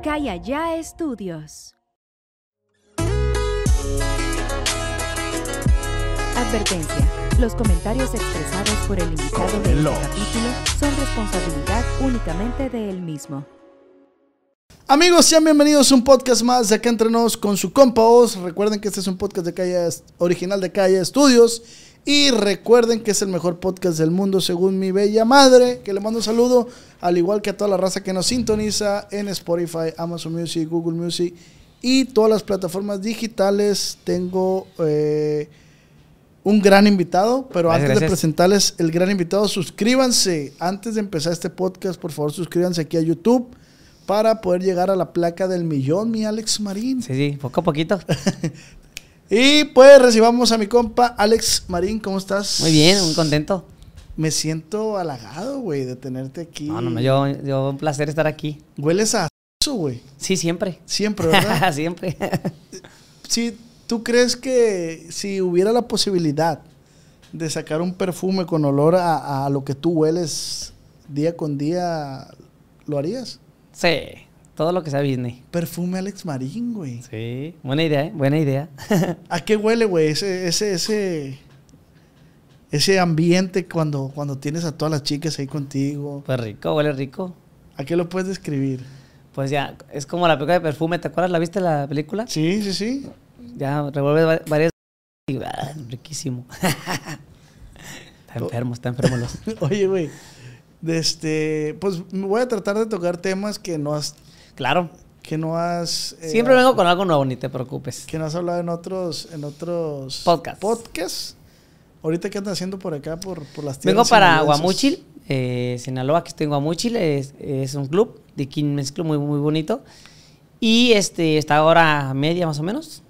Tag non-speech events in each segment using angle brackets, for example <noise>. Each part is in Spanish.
Acá y allá estudios. Advertencia. Los comentarios expresados por el invitado de este capítulo son responsabilidad únicamente de él mismo. Amigos, sean bienvenidos a un podcast más de Acá Entre Nos con su compa Oz. Recuerden que este es un podcast de Calle, original de Calle Estudios. Y recuerden que es el mejor podcast del mundo según mi bella madre, que le mando un saludo, al igual que a toda la raza que nos sintoniza en Spotify, Amazon Music, Google Music y todas las plataformas digitales. Tengo eh, un gran invitado, pero Gracias, antes de presentarles el gran invitado, suscríbanse. Antes de empezar este podcast, por favor, suscríbanse aquí a YouTube para poder llegar a la placa del millón, mi Alex Marín. Sí, sí, poco a poquito. <laughs> Y pues recibamos a mi compa Alex Marín, ¿cómo estás? Muy bien, muy contento. Me siento halagado, güey, de tenerte aquí. No, no, no, yo, yo un placer estar aquí. Hueles a eso, güey. Sí, siempre. Siempre, ¿verdad? <laughs> siempre. <laughs> si tú crees que si hubiera la posibilidad de sacar un perfume con olor a, a lo que tú hueles día con día, ¿lo harías? sí, todo lo que sea Disney. Perfume Alex Marín, güey. Sí, buena idea, ¿eh? buena idea. <laughs> ¿A qué huele, güey? Ese, ese, ese, ese ambiente cuando, cuando tienes a todas las chicas ahí contigo. pues rico, huele rico. ¿A qué lo puedes describir? Pues ya, es como la película de perfume, ¿te acuerdas? ¿La viste la película? Sí, sí, sí. Ya revuelve va- varias... y, ah, riquísimo. <laughs> está enfermo, está enfermo los... <laughs> Oye, güey. Este, pues voy a tratar de tocar temas que no has, Claro, que no has, eh, siempre vengo con algo nuevo, ni te preocupes. que no has hablado en otros, en otros Podcasts. podcasts. Ahorita qué andas haciendo por acá, por, por las Vengo tierras para? Guamúchil, eh, Sinaloa, que estoy en Guamúchil, es, es un club, de un club muy, muy bonito. Y este, está ahora media más o menos.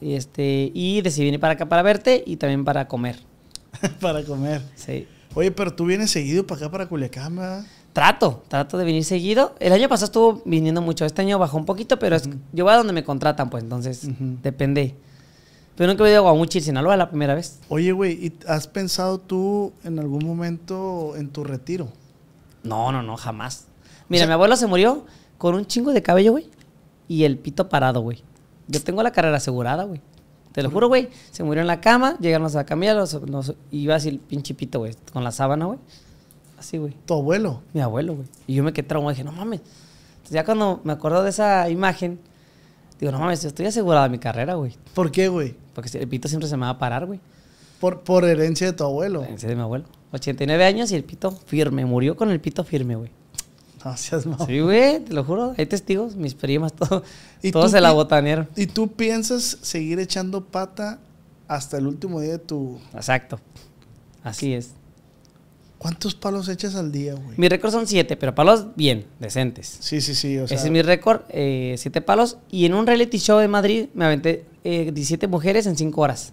Y, este, y decidí venir para acá para verte y también para comer. <laughs> para comer. Sí. Oye, pero tú vienes seguido para acá, para Culiacán, ¿verdad? Trato, trato de venir seguido. El año pasado estuvo viniendo mucho, este año bajó un poquito, pero es- yo voy a donde me contratan, pues entonces depende. Pero nunca he ido a Guamúchil, Sinaloa, la primera vez. Oye, güey, ¿y has pensado tú en algún momento en tu retiro? No, no, no, jamás. Mira, sea- mi abuelo se murió con un chingo de cabello, güey. Y el pito parado, güey. Yo tengo la carrera asegurada, güey. Te lo juro, güey. Se murió en la cama, llegamos a los, nos- y iba así el pinche pito, güey, con la sábana, güey. Así, güey. Tu abuelo. Mi abuelo, güey. Y yo me quedé traumado, dije, no mames. Entonces ya cuando me acuerdo de esa imagen, digo, no mames, yo estoy asegurada de mi carrera, güey. ¿Por qué, güey? Porque el pito siempre se me va a parar, güey. Por, por herencia de tu abuelo. Ese de mi abuelo. 89 años y el pito firme. Murió con el pito firme, güey. <laughs> No seas. Sí, güey, te lo juro. Hay testigos, mis primas, <laughs> todo, ¿Y todos se la botanearon. ¿Y tú piensas seguir echando pata hasta el último día de tu... Exacto. Así es. ¿Cuántos palos echas al día, güey? Mi récord son siete, pero palos bien, decentes. Sí, sí, sí. O sea, Ese es mi récord, eh, siete palos. Y en un reality show en Madrid me aventé eh, 17 mujeres en 5 horas.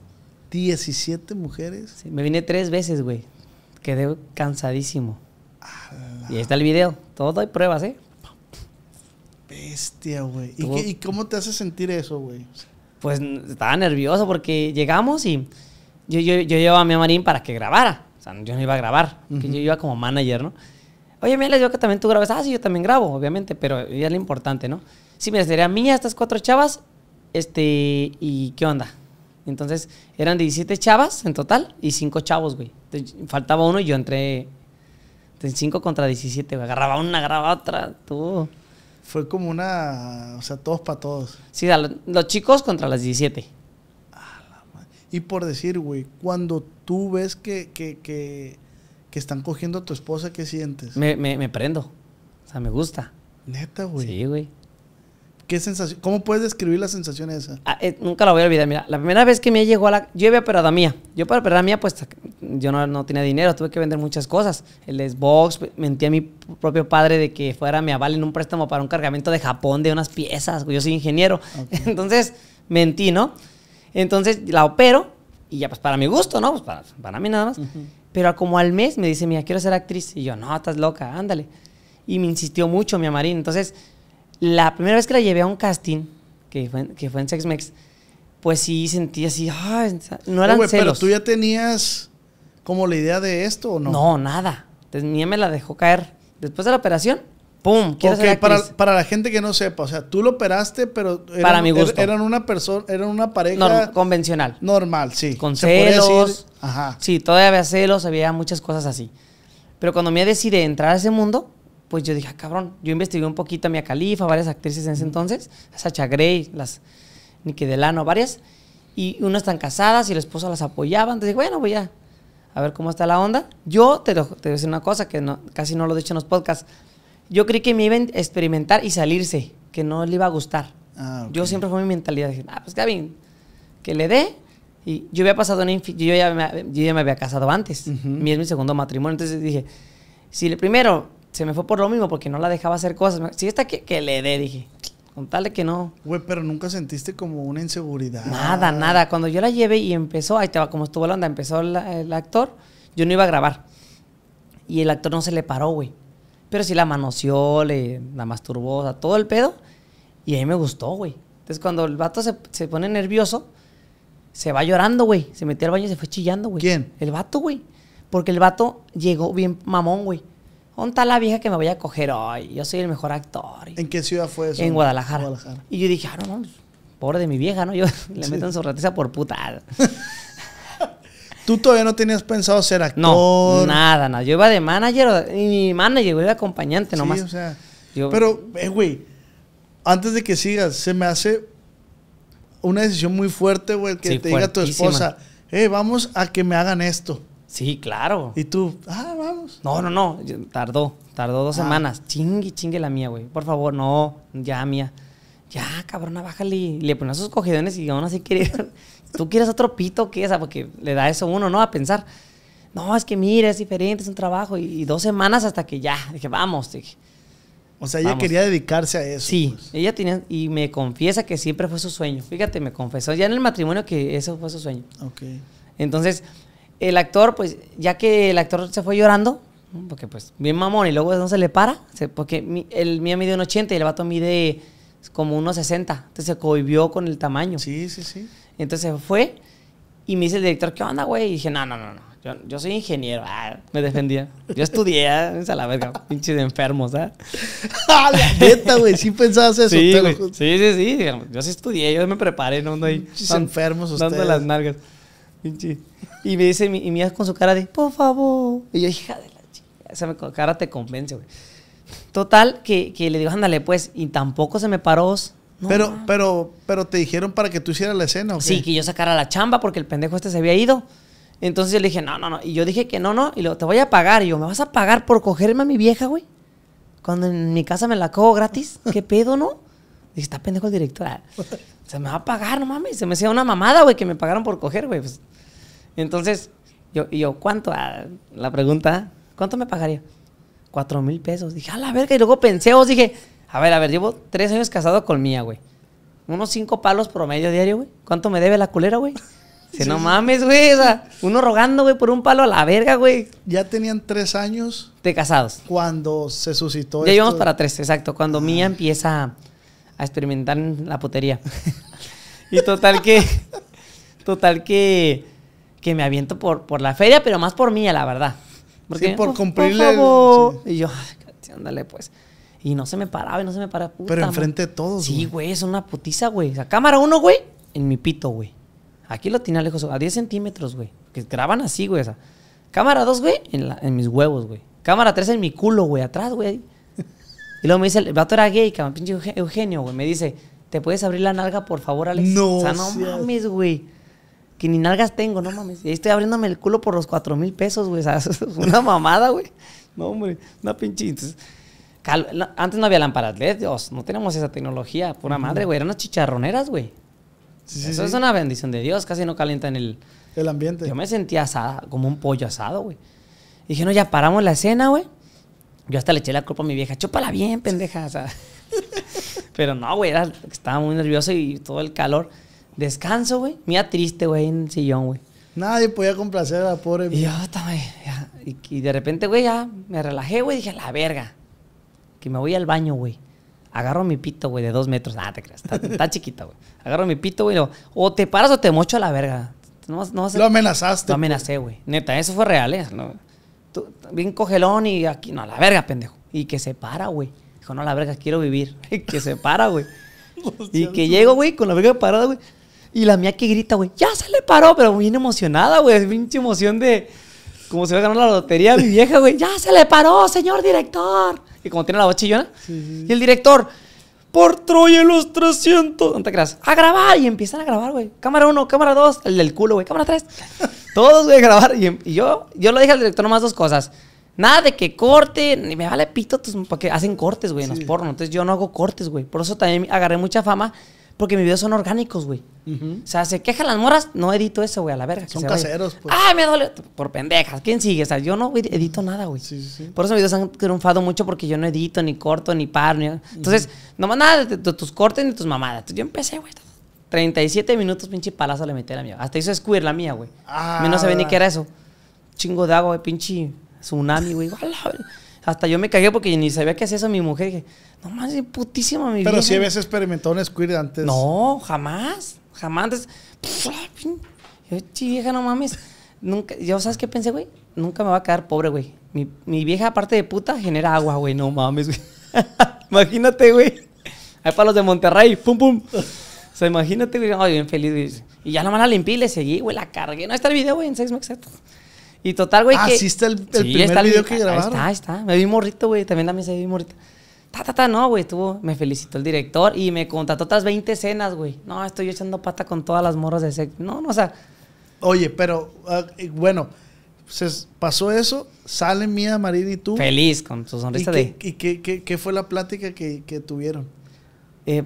17 mujeres. Sí, me vine tres veces, güey. Quedé cansadísimo. Y ahí está el video. Todo hay pruebas, ¿eh? Bestia, güey. ¿Y, Tuvo- qué- ¿Y cómo te hace sentir eso, güey? Pues estaba nervioso porque llegamos y yo, yo, yo llevaba a mi Marín para que grabara. O sea, yo no iba a grabar, que yo iba como manager, ¿no? Oye, mira, les digo que también tú grabas. Ah, sí, yo también grabo, obviamente, pero ya es lo importante, ¿no? Sí, mira, sería mía estas cuatro chavas, este, ¿y qué onda? Entonces, eran 17 chavas en total y 5 chavos, güey. Entonces, faltaba uno y yo entré de 5 contra 17, güey. Agarraba una, agarraba otra, tú. Fue como una... O sea, todos para todos. Sí, a lo- los chicos contra las 17. Y por decir, güey, cuando tú ves que, que, que, que están cogiendo a tu esposa, ¿qué sientes? Me, me, me prendo. O sea, me gusta. Neta, güey. Sí, güey. ¿Qué sensación? ¿Cómo puedes describir la sensación esa? Ah, eh, nunca la voy a olvidar. Mira, la primera vez que me llegó a la. Yo había operado a mía. Yo para operar a mía, pues yo no, no tenía dinero, tuve que vender muchas cosas. El Xbox, mentí a mi propio padre de que fuera mi aval en un préstamo para un cargamento de Japón de unas piezas. Yo soy ingeniero. <laughs> Entonces, mentí, ¿no? Entonces la opero y ya, pues para mi gusto, ¿no? Pues para, para mí nada más. Pero como al mes me dice, mira, quiero ser actriz. Y yo, no, estás loca, ándale. Y me insistió mucho mi amarín. Entonces, la primera vez que la llevé a un casting, que fue, que fue en Sexmex, pues sí sentí así, ay, no eran Güey, pero tú ya tenías como la idea de esto o no? no? nada. Entonces, mía me la dejó caer. Después de la operación, ¡pum! Quiero Ok, ser para, para la gente que no sepa, o sea, tú lo operaste, pero eran, Para mi gusto. er- eran una persona, eran una pareja Norm- convencional. normal, sí. Con Se celos. decir, ajá. Sí, todavía había celos, había muchas cosas así. Pero cuando me decidí entrar a ese mundo, pues yo dije, ah, cabrón, yo investigué un poquito a Mia Khalifa, varias actrices en ese entonces, a Sacha Grey, las Nikki Delano, varias, y unas están casadas y el esposo las apoyaba. Entonces dije, bueno, voy a, a ver cómo está la onda. Yo te, te voy a decir una cosa que no- casi no lo he dicho en los podcasts. Yo creí que me iba a experimentar y salirse, que no le iba a gustar. Ah. Yo siempre fue mi mentalidad. Dije, ah, pues está bien, que le dé. Y yo había pasado una yo ya, me, yo ya me había casado antes. Mi es mi segundo matrimonio. Entonces dije, si el primero se me fue por lo mismo, porque no la dejaba hacer cosas. Si esta que, que le dé, dije, con tal de que no. Güey, pero nunca sentiste como una inseguridad. Nada, nada. Cuando yo la llevé y empezó, ahí va como estuvo la onda, empezó la- el actor, yo no iba a grabar. Y el actor no se le paró, güey. Pero sí la manoseó, le, la masturbó, o sea, todo el pedo. Y a mí me gustó, güey. Entonces cuando el vato se, se pone nervioso, se va llorando, güey. Se metió al baño y se fue chillando, güey. ¿Quién? El vato, güey. Porque el vato llegó bien mamón, güey. ¿Dónde está la vieja que me voy a coger hoy? Yo soy el mejor actor. ¿En qué ciudad fue eso? En Guadalajara. Guadalajara. Y yo dije, ah, no, no, pobre de mi vieja, ¿no? Yo <laughs> le meto en su ratiza por puta. <laughs> Tú todavía no tenías pensado ser actor. No, nada, nada. Yo iba de manager, y manager, yo iba de acompañante Sí, nomás. o sea. Yo- Pero, eh, güey, antes de que sigas, se me hace una decisión muy fuerte, güey, que Sí, te diga tu esposa, eh, vamos a que me hagan esto. Sí, claro. Y tú, ah, vamos. No, no, no. tardó, tardó dos Ah. semanas. Chingue, chingue la mía, güey. Por favor, no, ya, mía. Ya, cabrona, bájale. Y le ponía sus cogidones y aún así quería. ¿Tú quieres otro pito o qué? O sea, porque le da eso a uno, ¿no? A pensar. No, es que mira, es diferente, es un trabajo. Y, y dos semanas hasta que ya. Dije, vamos. Dije, O sea, ella Vamos. quería dedicarse a eso. Sí, pues. ella tenía, y me confiesa que siempre fue su sueño. Fíjate, me confesó ya en el matrimonio que eso fue su sueño. Ok. Entonces, el actor, pues, ya que el actor se fue llorando, porque pues, bien mamón, y luego no se le para, porque mi- el mío mide un 80 y el vato mide como unos 60. Entonces se cohibió con el tamaño. Sí, sí, sí. Entonces fue y me dice el director, ¿qué onda, güey? Y dije, no, no, no, no. Yo, yo soy ingeniero. Ah, me defendía. Yo estudié, <laughs> es a la verga, pinches enfermos, ¿ah? <laughs> ¡Ah, la neta, güey! Sí pensabas eso. Sí, güey. sí, sí, sí. Yo sí estudié, yo me preparé, no ando ahí. Pinches enfermos Dando ustedes. las nalgas. Pinche. Y me dice, y mía con su cara de, por favor. Y yo, hija de la chica. Esa me- cara te convence, güey. Total, que, que le digo, ándale, pues. Y tampoco se me paró. No, pero, pero, pero te dijeron para que tú hicieras la escena, ¿o qué? Sí, que yo sacara la chamba porque el pendejo este se había ido. Entonces yo le dije, no, no, no. Y yo dije que no, no. Y luego, te voy a pagar. Y yo, ¿me vas a pagar por cogerme a mi vieja, güey? Cuando en mi casa me la cojo gratis. <laughs> ¿Qué pedo, no? Dije, está pendejo el director. Ah, Se me va a pagar, no mames. Se me hacía una mamada, güey, que me pagaron por coger, güey. Pues, entonces, yo, y yo, ¿cuánto? Ah, la pregunta, ¿cuánto me pagaría? Cuatro mil pesos. Dije, a la verga. Y luego pensé, os dije, a ver, a ver, llevo tres años casado con mía, güey. Unos cinco palos promedio diario, güey. ¿Cuánto me debe la culera, güey? Dice, no mames, güey. O sea, uno rogando, güey, por un palo a la verga, güey. Ya tenían tres años De casados. cuando se suscitó Ya esto. llevamos para tres, exacto. Cuando Mía empieza a, experimentar en la putería. <laughs> y total que. Total que. Que me aviento por, por la feria, pero más por Mía, la verdad. Sí, por cumplirle Por favor. sí. Y yo, sí, ándale, pues. Y no se me paraba y no se me paraba. puta Pero enfrente de todos, Sí, güey. es una putiza, güey. O sea, cámara uno, güey, en mi pito, güey. Aquí lo tenía lejos, a 10 centímetros, güey. Que graban así, güey. O sea, cámara 2, güey, en, la- en mis huevos, güey. Cámara 3 en mi culo, güey, atrás, güey. <laughs> Y luego me dice, el vato era gay, cabrón, pinche Euge- Eugenio, güey. Me dice, ¿te puedes abrir la nalga, por favor, Alex? No O sea, no seas- mames, güey. Que ni nalgas tengo, no mames. Y ahí estoy abriéndome el culo por los cuatro mil pesos, güey. O sea, <laughs> es una mamada, güey. No, hombre, una pinche. Entonces, cal- antes no había lámparas LED, Dios, no tenemos esa tecnología. Pura madre, güey. Eran unas chicharroneras, güey. Sí, Eso sí. es una bendición de Dios. Casi no calientan el. El ambiente. Yo me sentía asada, como un pollo asado, güey. Dije, no, ya paramos la escena, güey. Yo hasta le eché la culpa a mi vieja. Chúpala bien, pendeja. O sea. <laughs> Pero no, güey. era- Estaba muy nervioso y todo el calor. Descanso, güey. Mía triste, güey, en el sillón, güey. Nadie podía complacer a la pobre. Y yo. Y, y de repente, güey, ya me relajé, güey. Dije, la verga. Que me voy al baño, güey. Agarro mi pito, güey, de dos metros. Nada, te creas. Está, está chiquita, güey. Agarro mi pito, güey. O te paras o te mocho a la verga. No, no Lo amenazaste. Lo amenacé, güey. Neta, eso fue real, ¿eh? No, tú, bien cogelón y aquí, no, a la verga, pendejo. Y que se para, güey. Dijo, no, a la verga, quiero vivir. <laughs> Y que se para, güey. <laughs> y que llego, güey, con la verga parada, güey. Y la mía que grita, güey, ya se le paró, pero bien emocionada, güey. Pinche emoción de. Como se va a ganar la lotería mi vieja, güey. Ya se le paró, señor director. Y como tiene la voz chillona. Y el director, por Troya los 300. No te creas. A grabar. Y empiezan a grabar, güey. Cámara 1, cámara 2. El del culo, güey. Cámara 3. <laughs> Todos, güey, a grabar. Y, y yo, yo lo dije al director nomás dos cosas. Nada de que corte, ni me vale pito, porque hacen cortes, güey, en los pornos. Entonces yo no hago cortes, güey. Por eso también agarré mucha fama, porque mis videos son orgánicos, güey. O sea, se quejan las moras, no edito eso, güey, a la verga. Son caseros, pues. ¡Ay, me duele! Por pendejas. ¿Quién sigue? O sea, yo no edito nada, güey. Sí, sí, sí. Por eso mis videos han triunfado mucho porque yo no edito, ni corto, ni paro. Ni... Entonces, nomás nada de, tus cortes ni tus mamadas. Entonces, yo empecé, güey. 37 minutos, pinche palazo le metí a la mía. Hasta hizo squirt la mía, güey. Ah, a mí no sabía ni ¿verdad? qué era eso. Chingo de agua, güey, pinche tsunami, güey. <laughs> Hasta yo me cagué porque ni sabía qué hacía eso mi mujer. Dije, no más, putísima mi Pero vieja. sí habías experimentado un squirt antes. No, jamás. Jamás antes. Yo, vieja, no mames. Nunca, yo, ¿sabes qué pensé, güey? Nunca me va a quedar pobre, güey. Mi, mi vieja, aparte de puta, genera agua, güey. No mames, güey. <laughs> imagínate, güey. Hay para los de Monterrey. Pum, pum. O sea, imagínate, güey. Ay, bien feliz, güey. Y ya la limpié y le seguí, güey. La cargué. No está el video, güey, en 6 meses. Y total, güey, Ah, que... sí está el- el primer está video que grabaron. Está, ahí está. Me vi morrito, güey. También también se vi morrito. Ta, ta, ta, no, güey. Estuvo... Me felicitó el director y me contrató otras 20 escenas, güey. No, estoy echando pata con todas las morras de sexo. No, no, o sea... Oye, pero ah, bueno, se pasó eso, sale Mía, Marín y tú. Feliz con su ¿Y, sonrisa qué, de... y qué- qué- qué fue la plática que, que tuvieron? Eh,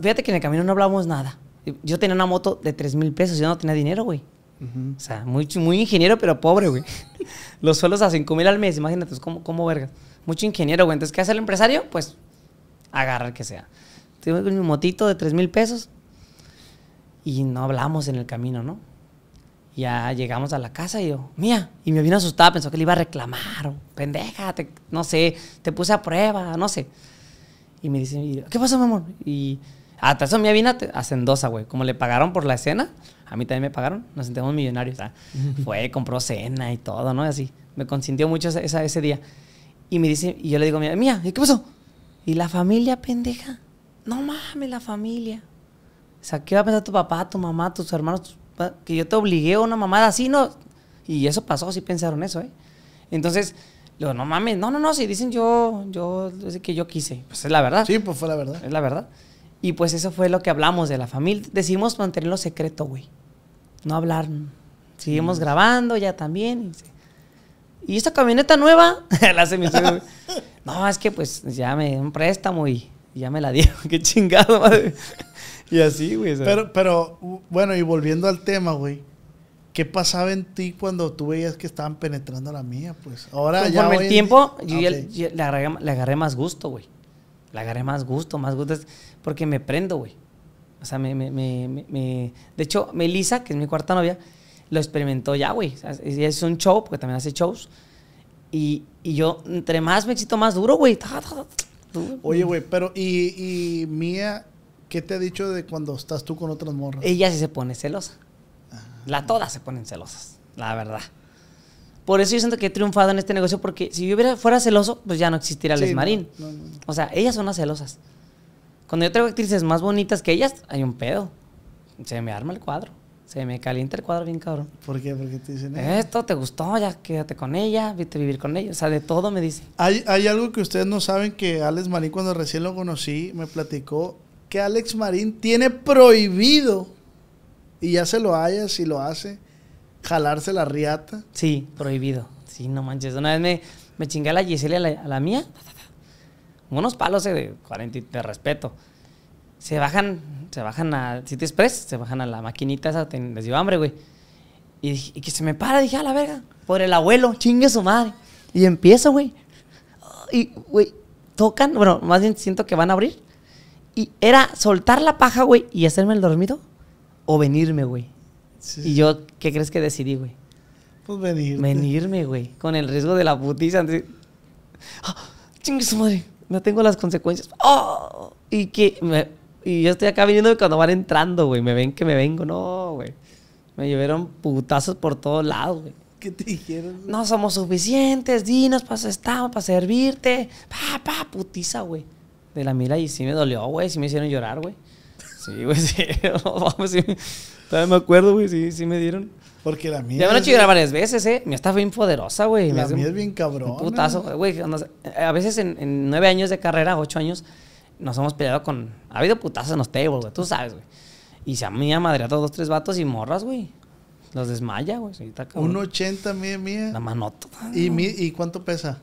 fíjate que en el camino no hablamos nada. Yo tenía una moto de 3 mil pesos. Yo no tenía dinero, güey. O sea, muy, muy ingeniero, pero pobre, güey. <laughs> Los sueldos a 5 mil al mes, imagínate, es como, como verga. Mucho ingeniero, güey. Entonces, ¿qué hace el empresario? Pues, agarra el que sea. Tengo mi motito de 3 mil pesos y no hablamos en el camino, ¿no? Ya llegamos a la casa y yo, mía, y me vino asustada, pensó que le iba a reclamar, pendeja, te- no sé, te puse a prueba, no sé. Y me dice, ¿qué pasó, mi amor? Y hasta eso mi vino a Sendosa, güey. Como le pagaron por la cena, a mí también me pagaron. Nos sentimos millonarios. ¿sabes? <laughs> Fue, compró cena y todo, ¿no? Así. Me consintió mucho esa, esa- ese día. Y me dice, y yo le digo, mía, mía, ¿y qué pasó? ¿Y la familia, pendeja? No mames, la familia. O sea, ¿qué va a pensar tu papá, tu mamá, tus hermanos? tus que yo te obligué a una mamada así, ¿no? Y eso pasó, sí pensaron eso, ¿eh? Entonces, digo, no mames, no, no, no, si dicen yo, yo, es que yo quise. Pues es la verdad. Sí, pues fue la verdad. Es la verdad. Y pues eso fue lo que hablamos de la familia. Decidimos mantenerlo secreto, güey. No hablar. Seguimos grabando ya también. Y, se- ¿Y esta camioneta nueva? <laughs> la güey. No, es que pues ya me dio un préstamo y, ya me la dieron. <laughs> Qué chingado, madre. y así, güey. Pero, pero, bueno, y volviendo al tema, güey. ¿Qué pasaba en ti cuando tú veías que estaban penetrando a la mía? Pues ahora ya. Hoy el tiempo, yo ya le, agarré, le agarré más gusto, güey. Le agarré más gusto, más gusto. Porque me prendo, güey. O sea, me, me, me, me- De hecho, Melissa, que es mi cuarta novia, lo experimentó ya, güey. O sea, es, es un show, porque también hace shows. Y, y yo, entre más me excito, más duro, güey. Oye, güey, pero, y, y Mía, ¿qué te ha dicho de cuando estás tú con otras morras? Ella sí se pone celosa. La todas se ponen celosas, la verdad. Por eso yo siento que he triunfado en este negocio, porque si yo hubiera, fuera celoso, pues ya no existiría Sí, no, Esmarín. no, no. O sea, ellas son las celosas. Cuando yo traigo actrices más bonitas que ellas, hay un pedo. Se me arma el cuadro. Se me calienta el cuadro bien cabrón. ¿Por qué? Porque te dicen. Esto te gustó, ya quédate con ella, vete a vivir con ella. O sea, de todo me dice. Hay, hay algo que ustedes no saben que Alex Marín, cuando recién lo conocí, me platicó que Alex Marín tiene prohibido, y ya se lo haya si lo hace, jalarse la riata. Sí, prohibido. Sí, no manches. Una vez me, me chingué a la a la, a la mía. Unos palos eh, de 40 y de respeto. Se bajan, se bajan a City Express, se bajan a la maquinita esa, les dio hambre, güey. Y, que se me para, dije, a la verga, por el abuelo, chingue su madre. Y empiezo, güey. Y, güey, tocan, bueno, más bien siento que van a abrir. Y era soltar la paja, güey, y hacerme el dormido, o venirme, güey. Sí, Y yo, ¿qué crees que decidí, güey? Pues venir. Venirme, güey. Con el riesgo de la putiza. ¡Ah! ¡Chingue su madre! No tengo las consecuencias. ¡Oh! Y que me- y yo estoy acá viniendo y cuando van entrando, güey. Me ven que me vengo. No, güey. Me llevaron putazos por todos lados, güey. ¿Qué te dijeron? güey? No somos suficientes, dinos para estamos, para servirte. Pa, pa, putiza, güey. De la mira y sí me dolió, güey. Sí me hicieron llorar, güey. Sí, güey, <laughs> sí. Mames, sí. Todavía me acuerdo, güey. Sí, sí me dieron. Porque la mía. Ya me lo llorar varias veces, ¿eh? Mi está bien poderosa, güey. La mía un- es bien cabrona. Un putazo, güey. A veces en, en nueve años de carrera, ocho años, nos hemos peleado con... Ha habido putazos en los tables, güey. Tú sabes, güey. Y se ha madreado dos, tres vatos y morras, güey. Los desmaya, güey. Cabrón. 1.80 mía, mía. La manota. ¿Y, mi- ¿Y cuánto pesa?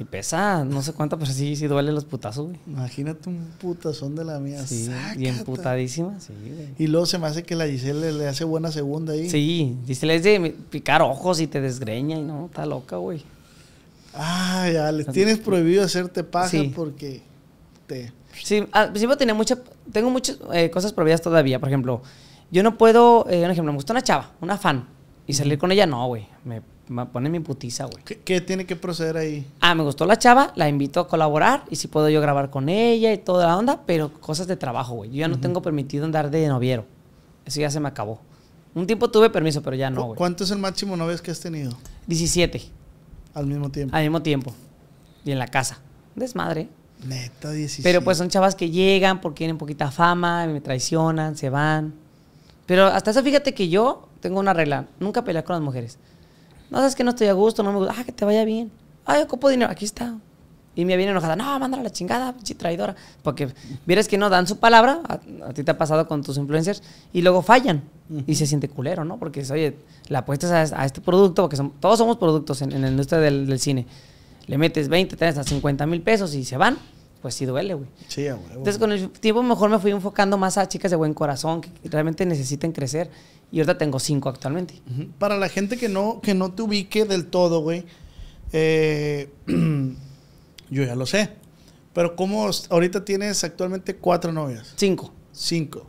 Si pesa, no sé cuánto, pero sí, sí duele los putazos, güey. Imagínate un putazón de la mía. Sí, Sácata. bien putadísima, sí, güey. Y luego se me hace que la Giselle le, le hace buena segunda ahí. Sí, dice, le es de picar ojos y te desgreña y no, está loca, güey. Ah, ya, le tienes prohibido hacerte paja Sí. porque te... Sí, al principio tenía mucha, tengo muchas eh, cosas prohibidas todavía. Por ejemplo, yo no puedo, eh, un ejemplo, me gusta una chava, una fan, y salir con ella, no, güey. Me, me pone mi putiza, güey. ¿Qué, qué tiene que proceder ahí? Ah, me gustó la chava, la invito a colaborar y si puedo yo grabar con ella y toda la onda, pero cosas de trabajo, güey. Yo ya no tengo permitido andar de noviero. Eso ya se me acabó. Un tiempo tuve permiso, pero ya no, ¿Cu- güey. ¿Cuánto es el máximo novios que has tenido 17 al mismo tiempo? al mismo tiempo. Y en la casa. Desmadre. Neta, 17. Pero pues son chavas que llegan porque tienen poquita fama, me traicionan, se van. Pero hasta eso fíjate que yo tengo una regla, nunca pelear con las mujeres. No, sabes que no estoy a gusto, no me gusta. Ah, que te vaya bien. Ay, ocupo dinero, aquí está. Y me viene enojada, no, mándala la chingada, pinche traidora. Porque vieres que no dan su palabra, a, a ti te ha pasado con tus influencers, y luego fallan. Y se siente culero, ¿no? Porque, oye, le apuestas a, a este producto, porque son- todos somos productos en, en la industria del, del cine. Le metes 20, 30, 50 mil pesos y se van, pues sí duele, güey. Sí, a huevo. Entonces con el tiempo mejor me fui enfocando más a chicas de buen corazón que realmente necesiten crecer. Y ahorita tengo cinco actualmente. Ujú. Para la gente que no, que no te ubique del todo, güey. eh, <clears throat> yo ya lo sé. Pero ¿cómo ahorita tienes actualmente cuatro novias? Cinco. Cinco.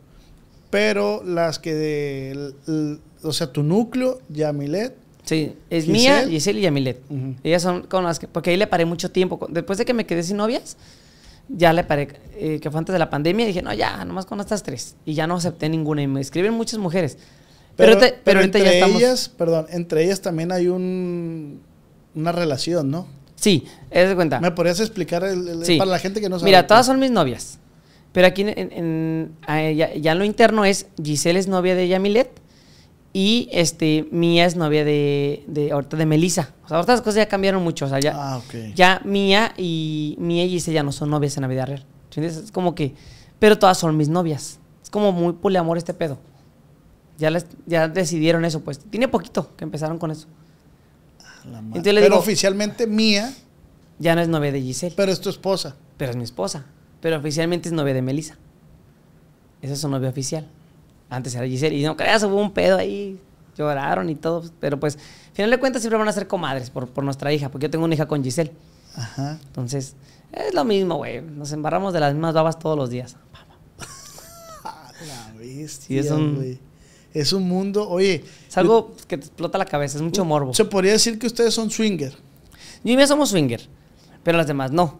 Pero las que de... l- l- o sea, tu núcleo, Yamilet. Sí, es Giselle. mía, Giselle y Yamilet. Ujú. Ellas son con las que... Porque ahí le paré mucho tiempo. Después de que me quedé sin novias, ya le paré, eh, que fue antes de la pandemia, dije, no, ya, nomás con estas tres. Y ya no acepté ninguna. Y me escriben muchas mujeres. Pero, pero ahorita entre ya estamos... ellas, perdón, entre ellas también hay un, una relación, ¿no? Sí, es de cuenta. ¿Me podrías explicar el- el- Sí. para la gente que no sabe? Mira, todas son mis novias. Pero aquí en, en- en- ah, ya, ya en lo interno es Giselle es novia de Yamilet y este Mía es novia de, de ahorita de Melissa. O sea, ahorita las cosas ya cambiaron mucho. O sea, ya, Ah, ya Mía y Mía y Giselle ya no son novias en la vida real. ¿Entiendes? Es como que. Pero todas son mis novias. Es como muy poliamor este pedo. Ya, les, ya decidieron eso, pues. Tiene poquito que empezaron con eso. La madre. Entonces le pero digo- oficialmente mía, Ya no es novia de Giselle. pero es tu esposa. pero es mi esposa. Pero oficialmente es novia de Melissa. Esa es su novia oficial. Antes era Giselle. Y no creas, hubo un pedo ahí. Lloraron y todo. Pero pues, al final de cuentas, siempre van a ser comadres por, por nuestra hija. Porque yo tengo una hija con Giselle. Ajá. Entonces, es lo mismo, güey. Nos embarramos de las mismas babas todos los días. <laughs> La bestia, Sí, es un- güey. Es un mundo, oye. Es algo que te explota la cabeza. Es mucho morbo. Se podría decir que ustedes son swinger. Yo y Mía somos swinger. Pero las demás no.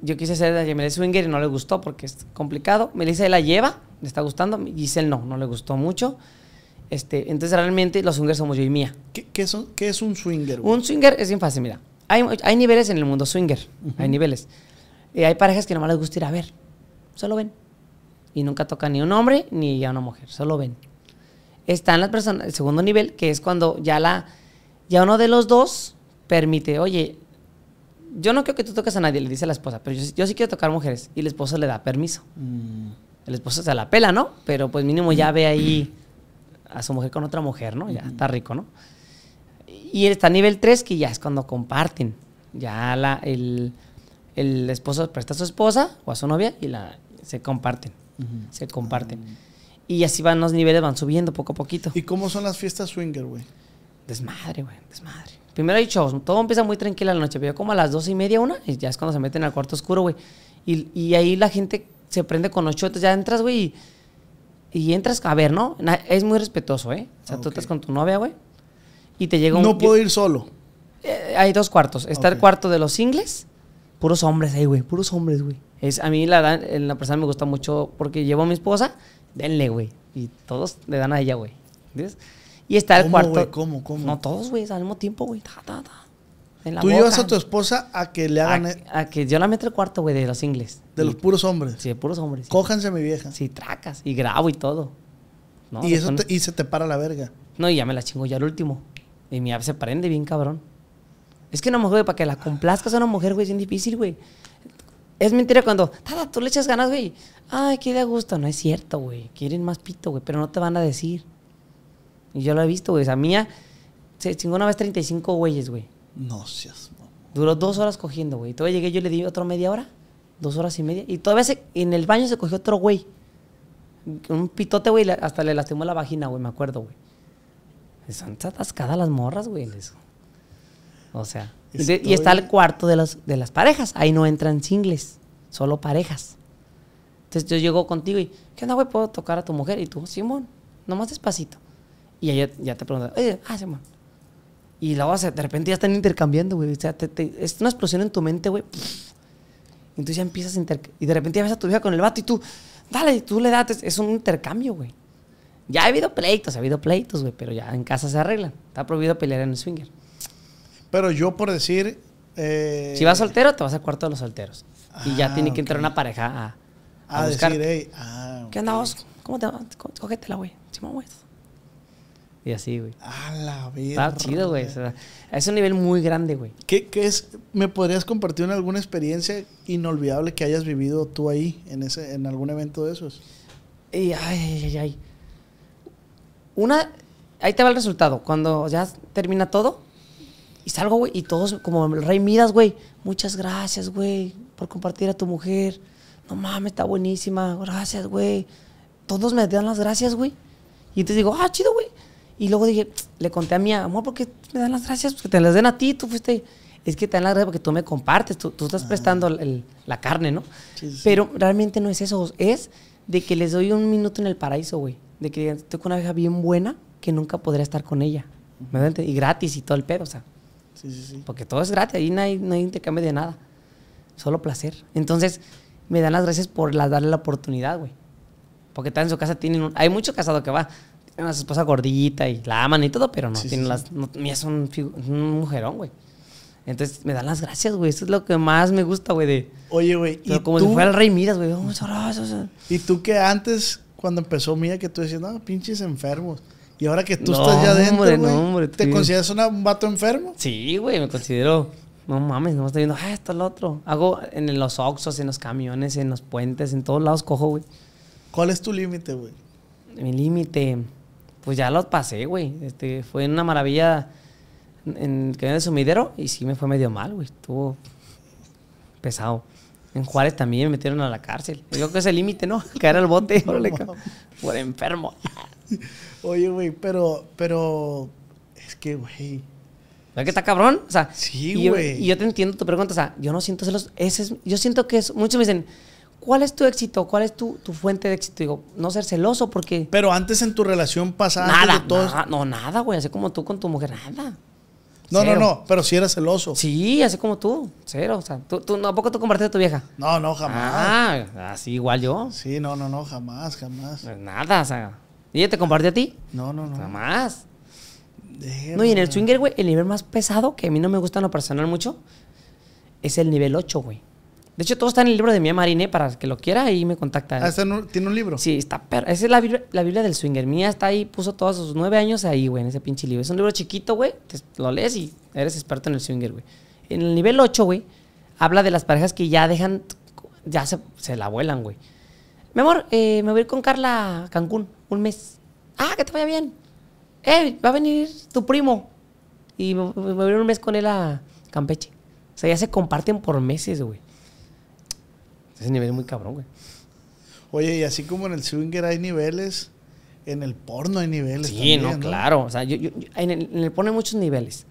Yo quise ser de Yamile swinger y no le gustó porque es complicado. Melissa la lleva, le está gustando. Giselle no, no le gustó mucho. Este, entonces realmente los swingers somos yo y Mía. ¿Qué, qué son, qué es un swinger? güey? Un swinger es bien fácil, mira. Hay, hay niveles en el mundo swinger. Hay niveles. Eh, hay parejas que nomás les gusta ir a ver. Solo ven. Y nunca tocan ni un hombre ni a una mujer. Solo ven. Están las personas, el segundo nivel, que es cuando ya la, ya uno de los dos permite, oye, yo no quiero que tú toques a nadie, le dice la esposa, pero yo, sí- yo sí quiero tocar mujeres. Y el esposo le da permiso. Mm, El esposo se la pela, ¿no? Pero pues mínimo ya ve ahí a su mujer con otra mujer, ¿no? Ya está rico, ¿no? Y está nivel 3 que ya es cuando comparten. Ya la, el, el esposo presta a su esposa o a su novia y la se comparten. Se comparten. Y así van los niveles, van subiendo poco a poquito. ¿Y cómo son las fiestas swinger, güey? Desmadre, güey, desmadre. Primero hay shows, todo empieza muy tranquila la noche, pero como a las dos y media, una, y ya es cuando se meten al cuarto oscuro, güey. Y, y ahí la gente se prende con los shots, ya entras, güey, y, y entras a ver, ¿no? Es muy respetuoso, ¿eh? O sea, tú estás con tu novia, güey, y te llega un... No puedo ir solo. Eh, hay dos cuartos. Está el cuarto de los singles, puros hombres ahí, güey, puros hombres, güey. Es, a mí la, en la persona me gusta mucho porque llevo a mi esposa, denle, güey. Y todos le dan a ella, güey. ¿Entiendes? Y está el ¿Cómo, cuarto. güey? ¿Cómo, cómo? No, todos, güey, al mismo tiempo, güey. Ta, ta, Tú boca. llevas a tu esposa a que le hagan e- a que yo la meto al cuarto, güey, de los singles. de Y- los puros hombres. Sí, de puros hombres. Sí, Cójanse mi vieja. Sí, tracas. Y grabo y todo. No, y se eso pone- te- y se te para la verga. No, y ya me la chingo ya el último. Y mi app se prende bien cabrón. Es que una mujer, güey, para que la complazcas a una mujer, güey, es bien difícil, güey. Es mentira cuando, tada, tú le echas ganas, güey. Ay, qué de gusto. No es cierto, güey. Quieren más pito, güey, pero no te van a decir. Y yo lo he visto, güey. Esa mía se chingó una vez 35 güeyes, güey. No seas. no. Duró dos horas cogiendo, güey. Todavía llegué, yo le di otra media hora. Dos horas y media. Y todavía se- en el baño se cogió otro güey. Un pitote, güey. Hasta le lastimó la vagina, güey. Me acuerdo, güey. Están atascadas las morras, güey. O sea. Estoy- Y está el cuarto de, las de las parejas. Ahí no entran singles. Solo parejas. Entonces yo llego contigo y, ¿qué onda, güey? ¿Puedo tocar a tu mujer? Y tú, Simón, nomás despacito. Y ella ya te pregunta, oye, ah, Simón. Y o sea, de repente ya están intercambiando, güey. O sea, te- te- es una explosión en tu mente, güey. Y tú ya empiezas a intercambiar. Y de repente ya ves a tu vieja con el vato y tú, dale, y tú le das. Es, es un intercambio, güey. Ya ha habido pleitos, ha habido pleitos, güey, pero ya en casa se arreglan. Está prohibido pelear en el swinger. Pero yo por decir. eh, Si vas soltero, te vas al cuarto de los solteros. y ya Ah, tiene que entrar una pareja a, a, A buscar. decir, hey, ah, ¿Qué vos? ¿Cómo te va? Cógetela, güey. Simón, güey. Y así, güey. A la vida. Está chido, güey. O sea, es un nivel muy grande, güey. ¿Qué, qué es? ¿Me podrías compartir una- alguna experiencia inolvidable que hayas vivido tú ahí, en, ese, en algún evento de esos? Y, ay, ay, ay, ay. Una, ahí te va el resultado. Cuando ya termina todo y salgo, güey, y todos como el rey Midas, güey. Muchas gracias, güey, por compartir a tu mujer. No mames, está buenísima. Gracias, güey. Todos me dan las gracias, güey. Y entonces digo, ah, chido, güey. Y luego dije, le conté a mi amor, ¿por qué me dan las gracias? Pues que te las den a ti, tú fuiste. Es que te dan las gracias porque tú me compartes, tú, tú estás prestando el- el- la carne, ¿no? Sí, sí. Pero realmente no es eso, es de que les doy un minuto en el paraíso, güey. De que digan, estoy con una vieja bien buena que nunca podría estar con ella. Y gratis y todo el pedo, o sea. Sí, sí, sí. Porque todo es gratis, ahí no hay, no hay intercambio de nada. Solo placer. Entonces, me dan las gracias por la- darle la oportunidad, güey. Porque tal en su casa tienen un- Hay mucho casado que va. Una esposa gordita y la aman y todo, pero no. Sí, sí. las. No, mía es un, mujerón, güey. Entonces, me dan las gracias, güey. Eso es lo que más me gusta, güey. De, Oye, güey, ¿y pero como tú, si fuera el rey Midas, güey. Oh, y tú que antes, cuando empezó Mía, que tú decías, no, pinches enfermos. Y ahora que tú No, estás ya adentro, hombre, güey, no, hombre, ¿te consideras una- un vato enfermo? Sí, güey, me considero. No mames, no estoy viendo, ah, esto, lo otro. Hago en los oxos, en los camiones, en los puentes, en todos lados cojo, güey. ¿Cuál es tu límite, güey? Mi límite, pues ya los pasé, güey. Este, fue una maravilla en el camión de sumidero y sí me fue medio mal, güey. Estuvo pesado. En Juárez también me metieron a la cárcel. Yo creo que es el límite, ¿no? <laughs> Caer al bote, órale, <laughs> por enfermo. <laughs> Oye, güey, pero, pero, es que, güey, ¿Verdad que está cabrón? O sea, Sí, y güey. Y yo te entiendo tu pregunta. O sea, yo no siento celos. Ese es, yo siento que es. Muchos me dicen, ¿cuál es tu éxito? ¿Cuál es tu, tu fuente de éxito? Digo, no ser celoso porque. pero antes en tu relación pasada, Nada, todo nada, no, nada, güey. Así como tú con tu mujer, nada. No, Cero. no, no, pero si eras celoso. Sí, así como tú. Cero. O sea, ¿tú, tú, ¿a poco tú compartiste a tu vieja? No, no, jamás. Ah, así igual yo. Sí, no, no, no, jamás, jamás. Pues Nada, o sea. ¿Y ella te compartió a ti? No, no, no. Jamás. Déjame. No, y en el swinger, güey, el nivel más pesado, que a mí no me gusta en lo personal mucho, es el nivel 8, güey. De hecho, todo está en el libro de Mía Marine, para que lo quiera, ahí me contacta. Ah, un- ¿Tiene un libro? Sí, está per... Esa es la Biblia, la Biblia del swinger. Mía está ahí, puso todos sus nueve años ahí, güey, en ese pinche libro. Es un libro chiquito, güey. Lo lees y eres experto en el swinger, güey. En el nivel 8, güey, habla de las parejas que ya dejan, ya se, se la vuelan, güey. Mi amor, eh, me voy a ir con Carla a Cancún un mes. Ah, que te vaya bien. Eh, va a venir tu primo. Y me me voy a ir un mes con él a Campeche. O sea, ya se comparten por meses, güey. Ese nivel es muy cabrón, güey. Oye, y así como en el swinger hay niveles, en el porno hay niveles. Sí, también, no, claro. O sea, yo, yo- en, el, en el porno hay muchos niveles.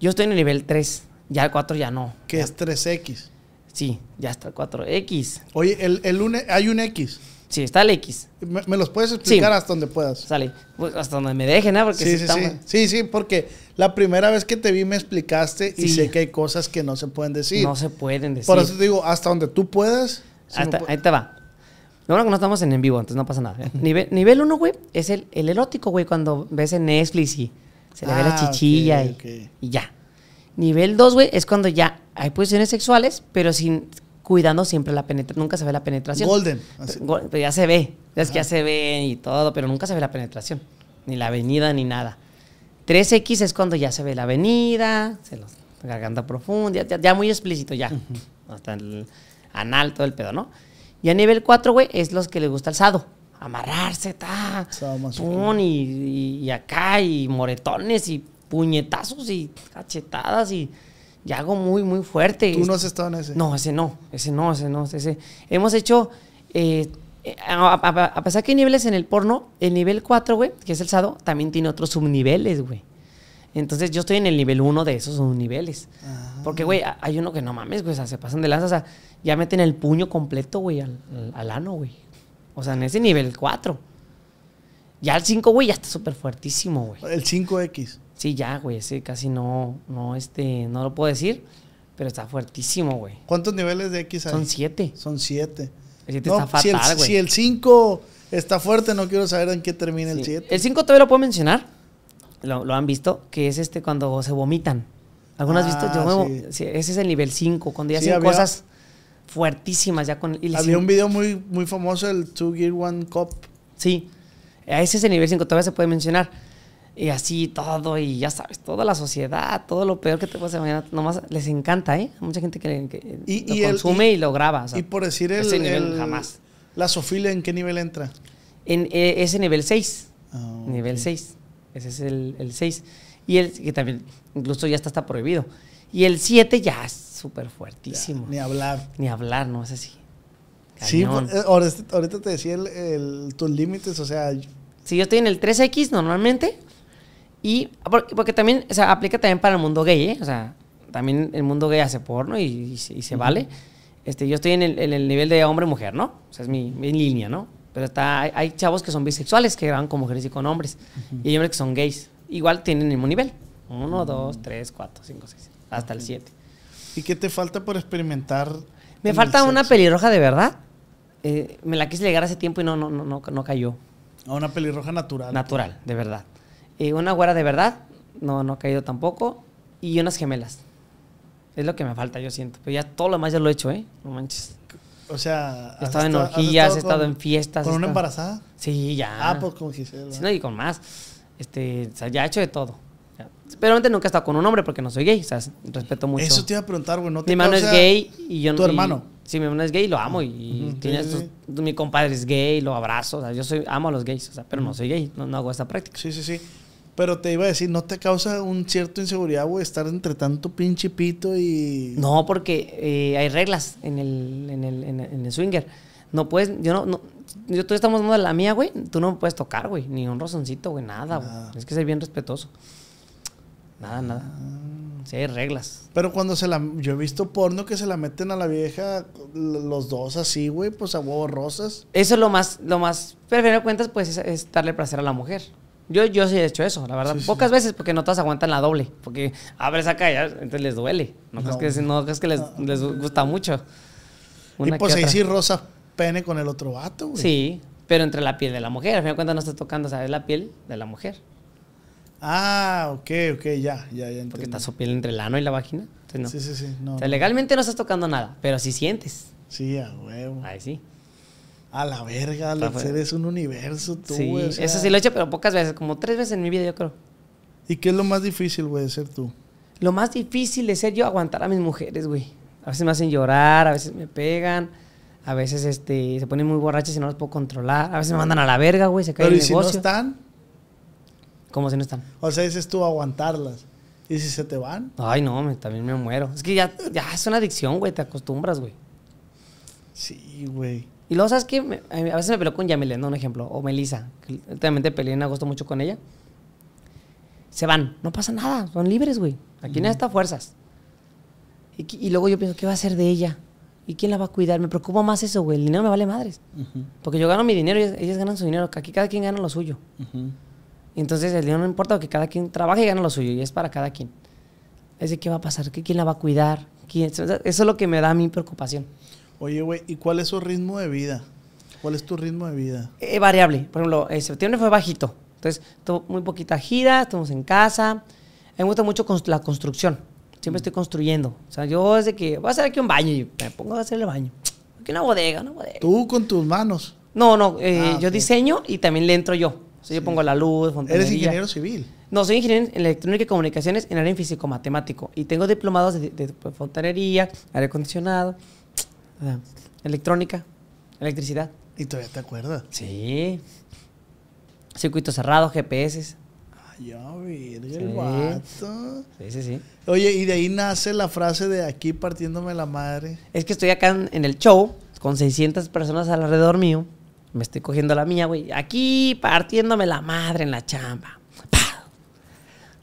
Yo estoy en el nivel 3. Ya el 4 ya no. Que es 3X. Sí, ya está el 4X. Oye, el, el une- hay un X. Sí, está el X. ¿Me, me los puedes explicar Sí. hasta donde puedas? Sale. Pues hasta donde me dejen, ¿eh? Porque Sí, sí, sí, sí. Sí, porque la primera vez que te vi me explicaste y sé que hay cosas que no se pueden decir. No se pueden decir. Por eso te digo, hasta donde tú puedas. Hasta- pu- ahí te va. Lo bueno no estamos en en vivo, entonces no pasa nada. Nivel, nivel 1, güey, es el, el erótico, güey, cuando ves en Netflix y se le ve la Ah, chichilla y, y ya. Nivel 2, güey, es cuando ya hay posiciones sexuales, pero sin cuidando siempre la penetración. Nunca se ve la penetración. Golden. así. Pero, gol- pero ya se ve. Es que ya se ve y todo, pero nunca se ve la penetración. Ni la avenida ni nada. 3X es cuando ya se ve la avenida, se los, garganta profunda, ya, ya muy explícito ya. Hasta el anal, todo el pedo, ¿no? Y a nivel 4, güey, es los que les gusta el sado. Amarrarse, ta, pum, y, y- y acá, y moretones, y puñetazos, y cachetadas, y, y algo muy, muy fuerte. Tú no has estado en ese. No, ese no, ese no, ese no, ese. Hemos hecho, eh, eh, a, a- a pesar que hay niveles en el porno, el nivel 4, güey, que es el sado, también tiene otros subniveles, güey. Entonces yo estoy en el nivel 1 de esos subniveles. Ah. Porque, güey, hay uno que no mames, güey, o sea, se pasan de lanza, o sea, ya meten el puño completo, güey, al, al- al ano, güey. O sea, en ese nivel 4. Ya el 5, güey, ya está súper fuertísimo, güey. El 5X. Sí, ya, güey, ese casi no, no, este, no lo puedo decir, pero está fuertísimo, güey. ¿Cuántos niveles de X hay? Son siete. Son 7. El siete está si el- fatal, güey. Si el 5 está fuerte, no quiero saber en qué termina el. 7. El 5 todavía lo puedo mencionar. Lo, lo han visto, que es este cuando se vomitan. ¿Alguno has visto? Ah, Yo me sí. ese es el nivel 5, cuando ya hacen había- cosas fuertísimas ya con... les- Había un video muy, muy famoso, el Two Gear One Cup. Sí, ese es el nivel 5, todavía se puede mencionar. Y así todo, y ya sabes, toda la sociedad, todo lo peor que te puedes imaginar, nomás les encanta, ¿eh? Hay mucha gente que, que Y- lo y el- consume y- y, lo graba. o sea, y por decir el, ese nivel el- jamás. La sofilia, ¿en qué nivel entra? En eh, ese nivel 6. Ah, Nivel ok. 6. Ese es el, el 6. Y el que también, incluso ya está, está prohibido. Y el 7 ya es súper fuertísimo. Ni hablar. Ni hablar, ¿no? Es así. Sí, Cañón. por- eh, ahorita, te decía el, tus límites, o sea, Sí, yo estoy en el 3X normalmente. Y por- porque también, o sea, aplica también para el mundo gay, ¿eh? O sea, también el mundo gay hace porno y, y se, y se vale. Este, yo estoy en el, en el nivel de hombre-mujer, ¿no? O sea, es mi, mi línea, ¿no? Pero está, hay, hay chavos que son bisexuales, que graban con mujeres y con hombres. Y hay hombres que son gays. Igual tienen el mismo nivel. Uno, dos, tres, cuatro, cinco, seis. Hasta el siete. ¿y qué te falta por experimentar? Me falta una pelirroja de verdad. Eh, me la quise llegar hace tiempo y no, no, no, no, no cayó. A una pelirroja natural. Natural, de verdad. Eh, una güera de verdad, no, no ha caído tampoco. Y unas gemelas. Es lo que me falta, yo siento. Pero ya todo lo demás ya lo he hecho, ¿eh? No manches. O sea, He ¿has estado en orgías, he estado con- en fiestas. ¿Con una estado- embarazada? Sí, ya. Ah, pues con Gisela. Sí, no, y con más. Este, o sea, ya he hecho de todo. Pero antes nunca he estado con un hombre porque no soy gay. O sea, respeto mucho. Eso te iba a preguntar, güey. ¿no te mi hermano es gay y yo no. ¿Tu y- hermano? sí, mi hermano es gay y lo amo. Y, y Ujú, tiene sí, sí, sus- mi compadre es gay, lo abrazo. O sea, yo soy, amo a los gays, o sea, pero no soy gay. No, no hago esta práctica. Sí, sí, sí. Pero te iba a decir, ¿no te causa un cierto inseguridad, güey, estar entre tanto pinche pito y... No, porque eh, hay reglas en el, en, el, en, el, en el swinger. No puedes, yo no, no yo tú estamos de la mía, güey. Tú no me puedes tocar, güey. Ni un rozoncito, güey. Nada, güey. Es que ser bien respetuoso. Nada, nada. Sí, hay reglas. Pero cuando se la... Yo he visto porno que se la meten a la vieja, los dos así, güey, pues a huevos rosas. Eso es lo más, lo más, pero al final de cuentas, pues es, es darle placer a la mujer. Yo, yo sí he hecho eso, la verdad. Sí, sí. Pocas veces porque no todas aguantan la doble. Porque abres acá y entonces les duele. No, No. crees que, no crees que les, les gusta mucho. Una y pues ahí sí rosa pene con el otro vato, güey. Sí, pero entre la piel de la mujer. Al final de cuentas no estás tocando, ¿sabes? La piel de la mujer. Ah, ok, ok, ya, ya, ya Porque está su piel entre el ano y la vagina. Entonces no. Sí, sí, sí. No, O sea, legalmente no estás tocando nada, pero si sientes. Sí, a huevo. Ahí sí. A la verga, fuera. eres un universo tú, sí, güey. o sea, eso sí lo he hecho, pero pocas veces, como tres veces en mi vida, yo creo. ¿Y qué es lo más difícil, güey, de ser tú? Lo más difícil de ser yo aguantar a mis mujeres, güey. A veces me hacen llorar, a veces me pegan, a veces este, se ponen muy borrachas y no las puedo controlar, a veces me mandan a la verga, güey, se cae Pero el ¿y si no negocio. están? ¿Cómo si no están? O sea, dices tú aguantarlas. ¿Y si se te van? Ay, no, me- también me muero. Es que ya, ya es una adicción, güey, te acostumbras, güey. Sí, güey. Y luego, ¿sabes qué? Me- a veces me peleo con Yamile, ¿no? Un ejemplo. O Melissa. que Últimamente peleé en agosto mucho con ella. Se van. No pasa nada. Son libres, güey. Aquí nadie está a fuerzas. Y, y luego yo pienso, ¿qué va a hacer de ella? ¿Y quién la va a cuidar? Me preocupa más eso, güey. El dinero me vale madres. Porque yo gano mi dinero y ellas, ellas ganan su dinero. Aquí cada quien gana lo suyo. Entonces el dinero no importa porque cada quien trabaja y gana lo suyo. Y es para cada quien. Es de qué va a pasar, ¿Qué- quién la va a cuidar. ¿Quién? Eso es lo que me da mi preocupación. Oye, güey, ¿y cuál es su ritmo de vida? ¿Cuál es tu ritmo de vida? Eh, variable. Por ejemplo, en septiembre fue bajito. Entonces, muy poquita gira, estamos en casa. A mí me gusta mucho la construcción. Siempre estoy construyendo. O sea, yo desde que voy a hacer aquí un baño y me pongo a hacer el baño. Aquí una bodega, una bodega. Tú con tus manos. No, no, eh, Ah, yo ok. diseño y también le entro yo. O sea, yo pongo la luz, fontanería. Eres ingeniero civil. No, soy ingeniero en electrónica y comunicaciones en área en físico-matemático. Y tengo diplomados de, de- de fontanería, aire acondicionado, electrónica, electricidad. Y todavía te acuerdas. Sí. Circuito cerrado, GPS. Ay, ya, verga, Sí. el vato. Sí, sí, sí. Oye, y de ahí nace la frase de aquí partiéndome la madre. Es que estoy acá en, en el show con 600 personas alrededor mío. Me estoy cogiendo la mía, güey. Aquí partiéndome la madre en la chamba. ¡Pah!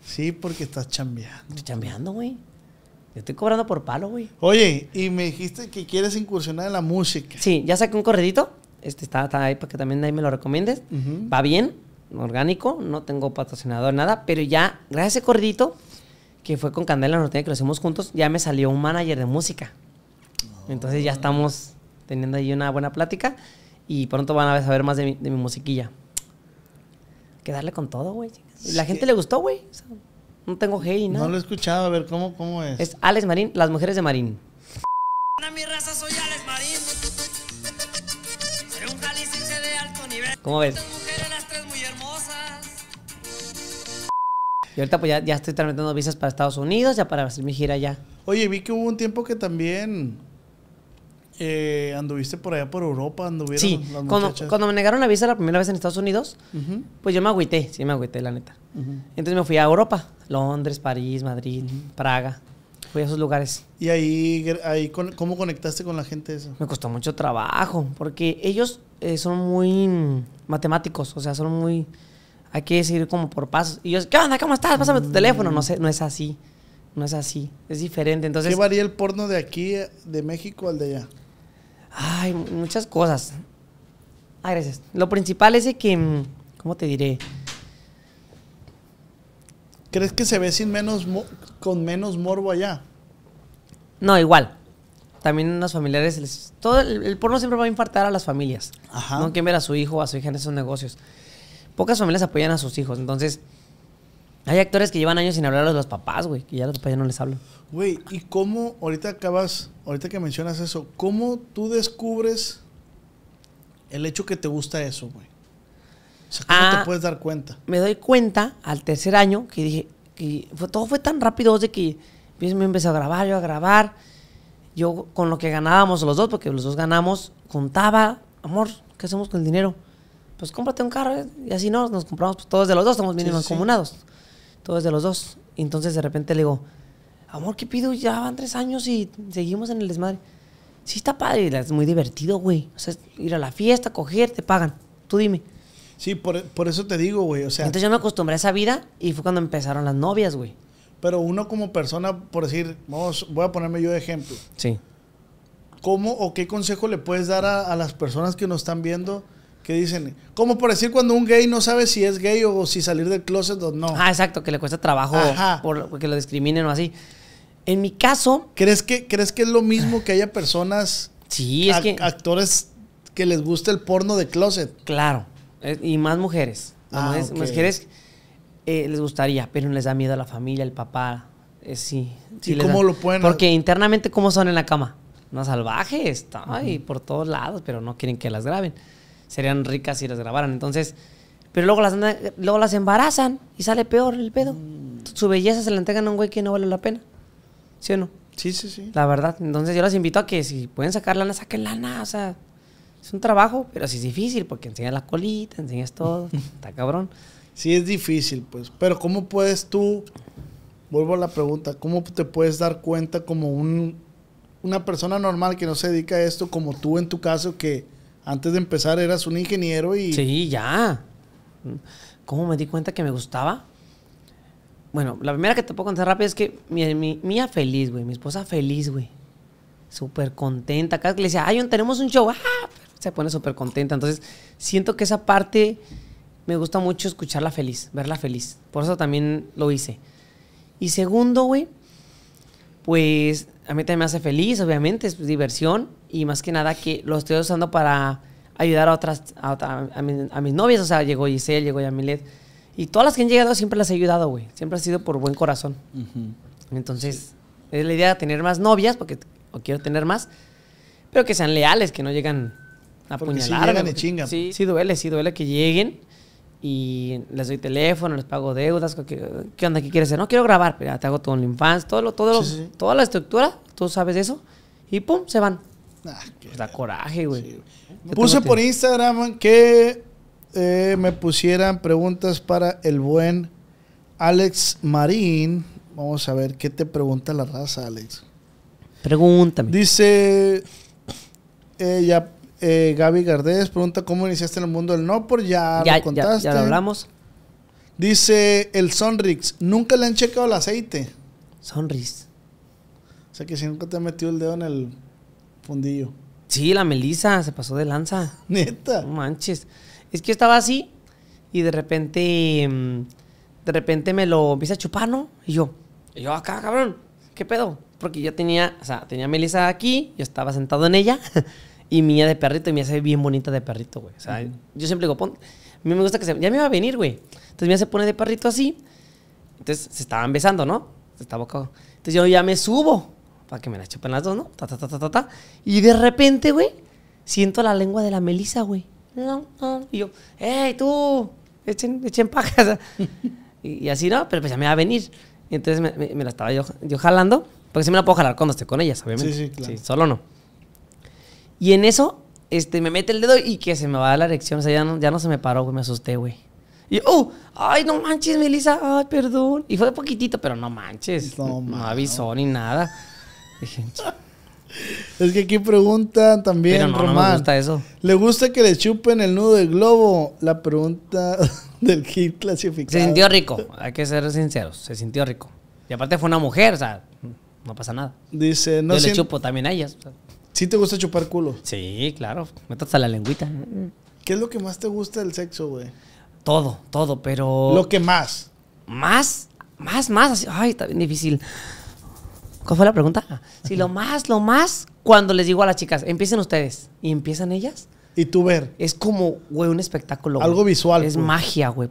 Sí, porque estás chambeando. Estoy chambeando, güey. Yo estoy cobrando por palo, güey. Oye, y me dijiste que quieres incursionar en la música. Sí, ya saqué un corredito. Este está, está ahí para que también ahí me lo recomiendes. Va bien, orgánico, no tengo patrocinador, nada. Pero ya, gracias a ese corredito, que fue con Candela Norteña, que lo hicimos juntos, ya me salió un manager de música. Entonces ya estamos teniendo ahí una buena plática y pronto van a saber más de mi, de mi musiquilla. Hay que darle con todo, güey. La Sí. gente le gustó, güey. O sea, no tengo ni nada. No lo he escuchado, a ver cómo, cómo es. Es Alex Marín, Las Mujeres de Marín. A mi raza soy Alex Marín. Soy un jalisciense de alto nivel. ¿Cómo ves? Tres mujeres, las tres muy hermosas. Y ahorita pues ya, ya estoy tramitando visas para Estados Unidos, ya para hacer mi gira allá. Oye, vi que hubo un tiempo que también eh, anduviste por allá por Europa, anduvieron Sí, las cuando, me negaron la visa la primera vez en Estados Unidos, pues yo me agüité, sí me agüité, la neta. Entonces me fui a Europa, Londres, París, Madrid, Praga. Fui a esos lugares. Y ahí, ahí ¿cómo conectaste con la gente eso? Me costó mucho trabajo, porque ellos eh, son muy mm, matemáticos, o sea, son muy... Hay que seguir como por pasos. Y yo, ¿qué onda? ¿Cómo estás? Pásame tu teléfono. No sé, no es así. No es así. Es diferente. Entonces, ¿Qué varía el porno de aquí, de México al de allá? Ay, mu- muchas cosas. Ay, gracias. Lo principal es de que, mm, ¿cómo te diré? ¿Crees que se ve sin menos con menos morbo allá? No, igual. También los familiares, les- todo el, el porno siempre va a infartar a las familias. Ajá. No quieren ver a su hijo o a su hija en esos negocios. Pocas familias apoyan a sus hijos. Entonces, hay actores que llevan años sin hablar a los papás, güey, que ya los papás ya no les hablan. Güey, ¿y cómo, ahorita acabas, ahorita que mencionas eso, cómo tú descubres el hecho que te gusta eso, güey? O sea, ¿cómo Ah. te puedes dar cuenta? me doy cuenta al tercer año que dije que fue, todo fue tan rápido de que me empecé a grabar, yo a grabar. Yo con lo que ganábamos los dos, porque los dos ganamos, contaba, amor, ¿qué hacemos con el dinero? Pues cómprate un carro ¿eh? y así no, nos compramos pues, todos de los dos, estamos bien sí. Mancomunados. Todos de los dos. Y entonces de repente le digo, amor, ¿qué pido? Ya van tres años y seguimos en el desmadre. Sí, está padre, es muy divertido, güey. O sea, es ir a la fiesta, coger, te pagan. Tú dime. Sí, por, por eso te digo, güey, o sea, Entonces yo me acostumbré a esa vida y fue cuando empezaron las novias, güey. pero uno como persona, por decir, vamos, voy a ponerme yo de ejemplo. Sí. ¿Cómo o qué consejo le puedes dar a, a las personas que nos están viendo que dicen, como por decir cuando un gay no sabe si es gay o si salir del closet o no? Ah, exacto, que le cuesta trabajo por porque lo discriminen o así. En mi caso, ¿Crees que, ¿Crees que es lo mismo que haya personas, sí, es que... actores que les gusta el porno de closet? Claro. Y más mujeres. Ah, mujeres, ok. mujeres, eh, les gustaría, pero les da miedo a la familia, el papá. eh, sí. sí ¿Y les cómo da- lo pueden- Porque internamente, ¿cómo son en la cama? No salvajes, ay, por todos lados, pero no quieren que las graben. Serían ricas si las grabaran. Entonces, pero luego las, luego las embarazan y sale peor el pedo. Mm. Su belleza se la entregan a un güey que no vale la pena. ¿Sí o no? Sí, sí, sí. La verdad. Entonces yo las invito a que si pueden sacar lana, saquen lana. O sea, es un trabajo, pero sí es difícil porque enseñas la colita, enseñas todo. <laughs> Está cabrón. Sí es difícil, pues. Pero ¿cómo puedes tú, vuelvo a la pregunta, cómo te puedes dar cuenta como un, una persona normal que no se dedica a esto, como tú en tu caso, que antes de empezar eras un ingeniero y... Sí, ya. ¿Cómo me di cuenta que me gustaba? Bueno, la primera que te puedo contar rápido es que mi, mía feliz, güey. Mi esposa feliz, güey. Súper contenta. Cada que le decía, ay, tenemos un show. ¡Ah! Se pone súper contenta. Entonces, siento que esa parte me gusta mucho escucharla feliz, verla feliz. Por eso también lo hice. Y segundo, güey, pues a mí también me hace feliz, obviamente, es diversión y más que nada que lo estoy usando para ayudar a otras, a, otra- a, mi- a mis novias, o sea, llegó Giselle, llegó Yamilet y todas las que han llegado siempre las he ayudado, güey, siempre ha sido por buen corazón. Entonces, es la idea de tener más novias, porque o quiero tener más, pero que sean leales, que no llegan a Porque porque chingan. Sí, sí duele, sí duele que lleguen y les doy teléfono, les pago deudas. ¿Qué, qué onda? ¿Qué quieres hacer? No quiero grabar, pero te hago todo OnlyFans, todo lo, todo lo- Sí, toda la estructura, tú sabes eso, y pum, se van. Pues da coraje, güey. Yo Puse por Instagram que eh, me pusieran preguntas para el buen Alex Marín. Vamos a ver qué te pregunta la raza, Alex. Pregúntame. Dice eh, ya, eh, Gaby Gardés, pregunta cómo iniciaste en el mundo del no por ya, ya, lo ya, contaste. ya lo hablamos. Dice el Sonrix, nunca le han checado el aceite. Sonris. O sea que si nunca te has metido el dedo en el Sí, la Melissa se pasó de lanza. Neta. No manches. Es que yo estaba así y de repente, mm, de repente me lo empieza a chupar, ¿no? Y yo, y yo acá, cabrón, ¿qué pedo? Porque yo tenía, o sea, tenía a Melissa aquí, yo estaba sentado en ella <laughs> y mía de perrito y me hace bien bonita de perrito, güey. O sea, yo siempre digo, pon, a mí me gusta que se, ya me iba a venir, güey. Entonces mía se pone de perrito así. Entonces se estaban besando, ¿no? Se estaba. Entonces yo ya me subo para que me la chupen las dos, ¿no? Ta, ta, ta, ta, ta, ta. Y de repente, güey, siento la lengua de la Melissa, güey. No, no. Y yo, ¡Ey, tú! Echen, echen pajas. <laughs> y, y así, ¿no? Pero pues ya me va a venir. Y entonces me, me- me la estaba yo, yo jalando. Porque sí me la puedo jalar cuando esté con ellas, obviamente. Sí, sí, claro. solo no. Y en eso, este, me mete el dedo y que se me va a la erección. O sea, ya no, ya no se me paró, güey. Me asusté, güey. Y, ¡oh! ¡Ay, no manches, Melissa! ¡Ay, perdón! Y fue poquitito, pero no manches. No, No, avisó ni nada. <laughs> Es que aquí preguntan también, pero no, me gusta eso. ¿Le gusta que le chupen el nudo de globo? La pregunta <laughs> del kit clasificado. Se sintió rico, hay que ser sinceros, se sintió rico. Y aparte fue una mujer, o sea, no pasa nada. Dice, no Yo le chupo también a ellas. o sea. ¿Sí te gusta chupar culo? Sí, claro, meto hasta la lengüita. ¿Qué es lo que más te gusta del sexo, güey? Todo, todo, pero... Lo que más. Más, más, más, ay, está bien difícil. ¿Cuál fue la pregunta? Sí, lo más, lo más, cuando les digo a las chicas, empiecen ustedes y empiezan ellas, Y tú ver. es como, güey, un espectáculo. güey. Algo visual, Es magia, güey.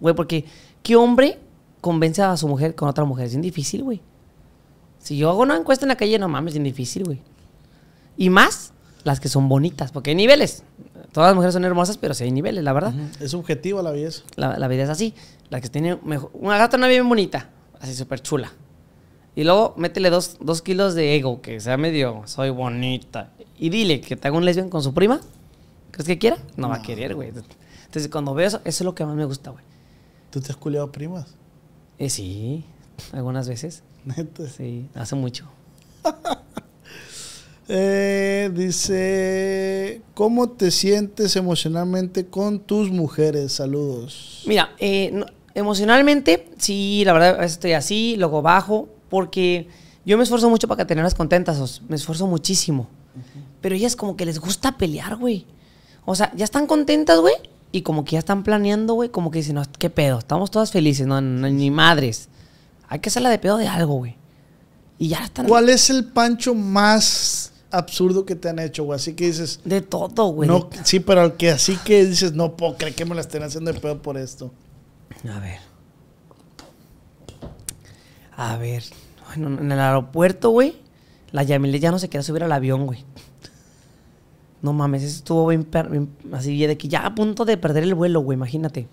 Güey, porque ¿qué hombre convence a su mujer con otra mujer? Es bien difícil, güey. Si yo hago una encuesta en la calle, no mames, es bien difícil, güey. Y más las que son bonitas, porque hay niveles. Todas las mujeres son hermosas, pero sí hay niveles, la verdad. Es subjetivo la belleza. La, la vida es así. La que tiene mejor. Una gata no bien bonita, así súper chula. Y luego métele dos, dos kilos de ego, que sea medio, soy bonita. Y dile que te haga un lesbian con su prima. ¿Crees que quiera? No, va a querer, güey. Entonces, cuando veo eso, eso es lo que más me gusta, güey. ¿Tú te has culiado primas? Eh, sí, algunas veces. Neta. Sí, hace mucho. <laughs> Eh, dice, ¿cómo te sientes emocionalmente con tus mujeres? Saludos. Mira, eh, no- emocionalmente, sí, la verdad, estoy así, luego bajo, porque yo me esfuerzo mucho para tenerlas contentas, os- me esfuerzo muchísimo. Pero ellas como que les gusta pelear, güey. O sea, ya están contentas, güey, y como que ya están planeando, güey, como que dicen, no, ¿qué pedo? Estamos todas felices, no, no, ni madres. Hay que hacerla de pedo de algo, güey. Y ya están... ¿Cuál es el pancho más absurdo que te han hecho, güey? Así que dices, De todo, güey. no, sí, pero que así que dices, no puedo creer que me la estén haciendo de pedo por esto. A ver. A ver. En el aeropuerto, güey. La Yamile ya no se quería subir al avión, güey. No mames, eso estuvo bien, bien- así de que ya a punto de perder el vuelo, güey, imagínate.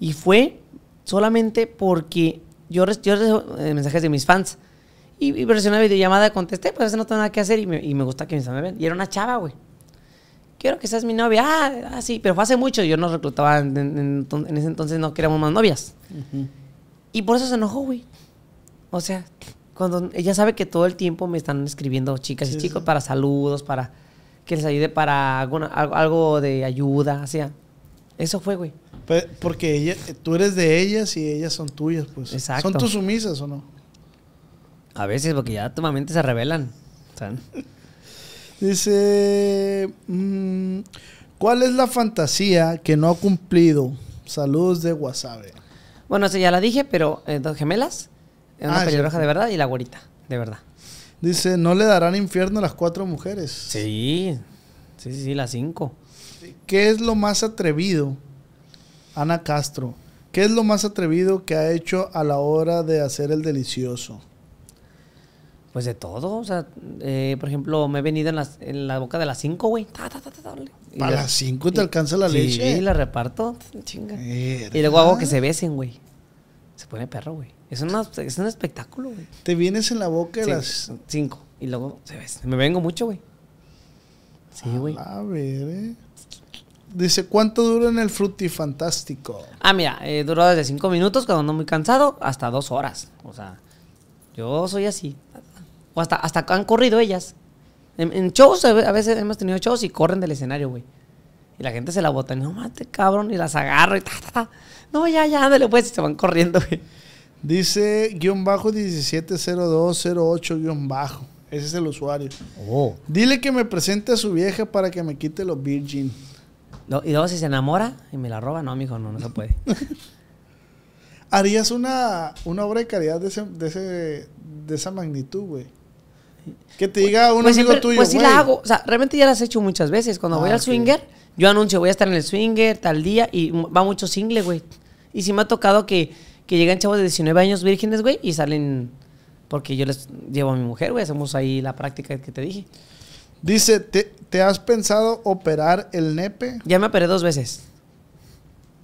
Y fue solamente porque yo, yo recibo eh, mensajes de mis fans. Y, y presioné la videollamada, contesté, pues no tengo nada que hacer y me, gusta que mis fans me ven. Y era una chava, güey. Quiero que seas mi novia. Ah, ah, sí, pero fue hace mucho. Yo no reclutaba, en, ese entonces no queríamos más novias. Y por eso se enojó, güey. O sea, Cuando ella sabe que todo el tiempo me están escribiendo chicas y chicos sí. para saludos, para que les ayude para alguna- algo, de ayuda, o sea, eso fue, güey. Porque ella, tú eres de ellas y ellas son tuyas, pues. Exacto. ¿Son tus sumisas o no? A veces, porque ya últimamente se rebelan. sea, Dice, mm, ¿cuál es la fantasía que no ha cumplido? Saludos de Wasabe. Bueno, eso ya la dije, pero eh, dos gemelas, una Ah, pelirroja de verdad y la güerita, de verdad. Dice, ¿no le darán infierno a las cuatro mujeres? Sí, sí, sí, sí, las cinco. ¿Qué es lo más atrevido? Ana Castro. ¿Qué es lo más atrevido que ha hecho a la hora de hacer el delicioso? Pues de todo, o sea, eh, por ejemplo, me he venido en, las, en la boca de las cinco, güey. Ta, ta, ta, ta, ta, y ¿Para las cinco te alcanza la leche? Sí, la reparto, chinga. Y luego hago que se besen, güey. Se pone perro, güey. Es, una- es un espectáculo, güey. Te vienes en la boca de Sí, las... Cinco. Y luego se besan. Me vengo mucho, güey. Sí, güey. A ver, eh. Dice, ¿cuánto dura en el frutifantástico? Ah, mira, eh, duró desde cinco minutos cuando ando muy cansado hasta dos horas. O sea, yo soy así. O hasta, hasta han corrido ellas. En, en shows, a ve- a veces hemos tenido shows y corren del escenario, güey. Y la gente se la bota. No, mate, cabrón. Y las agarro y ta, ta, ta. No, ya, ya, ándale, pues. Y se van corriendo, güey. Dice, guion bajo 170208 guion bajo. Ese es el usuario. Oh. Dile que me presente a su vieja para que me quite los virgin. Y luego si se enamora y me la roba, no, mijo, no, no se puede. <laughs> ¿Harías una, una obra de caridad de, ese, de, ese- de esa magnitud, güey? Que te diga un pues amigo siempre- tuyo, Pues sí la hago. O sea, realmente ya las he hecho muchas veces. Cuando voy Ah, al swinger, yo anuncio, voy a estar en el swinger tal día y va mucho single, güey. Y sí me ha tocado que, que llegan chavos de 19 años vírgenes, güey, y salen porque yo les llevo a mi mujer, güey. Hacemos ahí la práctica que te dije. Dice, ¿te, te has pensado operar el nepe? Ya me operé dos veces.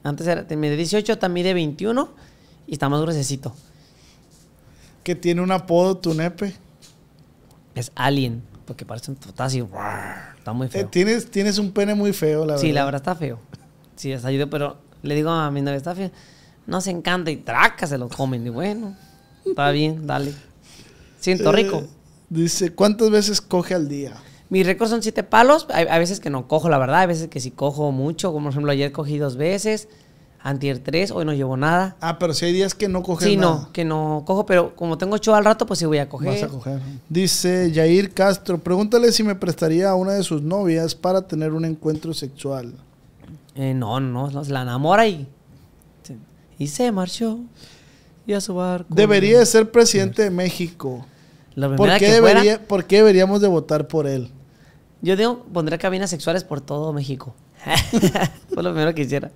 Antes era de 18, también de 21 y está más gruesecito. Que tiene un apodo tu nepe. Es alien, porque parece un así. Está muy Eh, feo. tienes, tienes un pene muy feo, la verdad. Sí, la verdad está feo. Sí, les ayudo, pero le digo a mi novia, está feo. No se encanta y traca, se lo comen. Y bueno, está bien, dale. Siento rico. Eh, dice, ¿cuántas veces coge al día? Mi récord son siete palos. Hay, hay veces que no cojo, la verdad. Hay veces que sí cojo mucho. Como por ejemplo, ayer cogí dos veces. Antier tres, hoy no llevo nada. Ah, pero si hay días que no coges Sí, nada. no, que no cojo, pero como tengo show al rato, pues sí voy a coger. Vas a coger. Dice Yair Castro, pregúntale si me prestaría a una de sus novias para tener un encuentro sexual. Eh, no, no, no, se la enamora y. Y se marchó. Y a su barco. Debería de ser presidente de México. La ¿Por qué, que fuera, debería, ¿Por qué deberíamos de votar por él? Yo digo, pondré cabinas sexuales por todo México. <laughs> Fue lo primero que hiciera.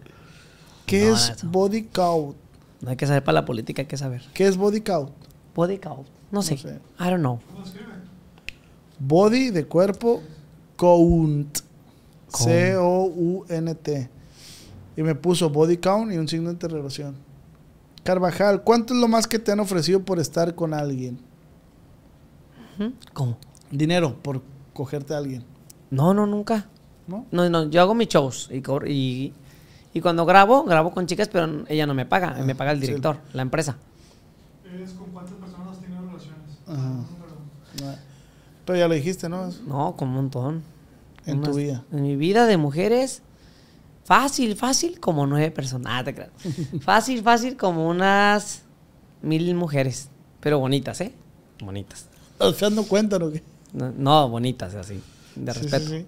¿Qué No, es eso. body count? No hay que saber para la política, hay que saber. ¿Qué es body count? Body count. No sé. sé. I don't know. Body de cuerpo, count. Count. Y me puso body count y un signo de interrogación. Carvajal, ¿cuánto es lo más que te han ofrecido por estar con alguien? ¿Cómo? Dinero por cogerte a alguien, No, no, nunca. ¿no? No, no, yo hago mis shows y, y, y cuando grabo, grabo con chicas, pero ella no me paga, me paga el sí. director, la empresa. ¿Eres con cuántas personas has tenido relaciones? Ajá. Pero ya lo dijiste, ¿no? No, con un montón. En tu vida. En mi vida de mujeres, fácil, fácil, como nueve personas. Ah, te creas. <laughs> fácil, fácil, como unas mil mujeres. Pero bonitas, ¿eh? Bonitas. ¿Estás dando cuenta o qué? No, no, bonitas, así. De Sí, respeto. sí, sí.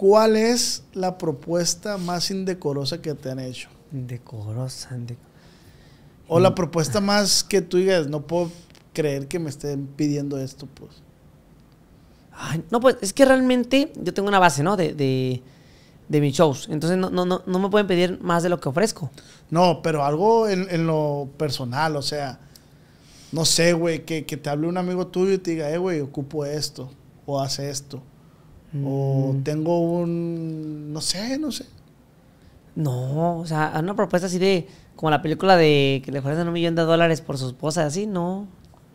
¿Cuál es la propuesta más indecorosa que te han hecho? Decorosa. inde- O Mm. la propuesta más que tú digas, no puedo creer que me estén pidiendo esto, pues. Ay, no, pues es que realmente yo tengo una base, ¿no? De, de, de mis shows. Entonces no, no, no, no me pueden pedir más de lo que ofrezco. No, pero algo en, en lo personal, o sea, no sé, güey, que, que te hable un amigo tuyo y te diga, eh, güey, ocupo esto, o hace esto, o Mm. tengo un, no sé, no sé. No, o sea, una propuesta así de, como la película de que le ofrecen un millón de dólares por su esposa, así, no,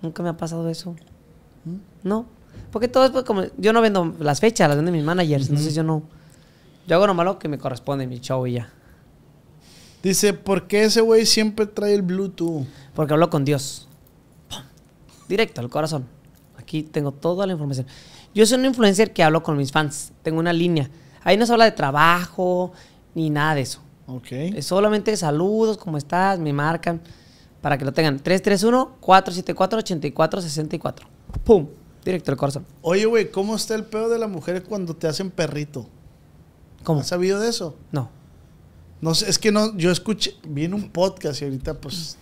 nunca me ha pasado eso. No, porque todo es pues, como, yo no vendo las fechas, las venden mis managers, entonces yo no, yo hago nomás lo que me corresponde, mi show y ya. Dice, ¿por qué ese güey siempre trae el Bluetooth? Porque hablo con Dios. Directo al corazón. Aquí tengo toda la información. Yo soy un influencer que hablo con mis fans. Tengo una línea. Ahí no se habla de trabajo ni nada de eso. Ok. Es solamente saludos, ¿cómo estás? Me marcan para que lo tengan. 331-474-8464. ¡Pum! Directo al corazón. Oye, güey, ¿cómo está el pedo de la mujer cuando te hacen perrito? ¿Cómo? ¿Has sabido de eso? No. No sé, es que no, yo escuché, vi en un podcast y ahorita, pues,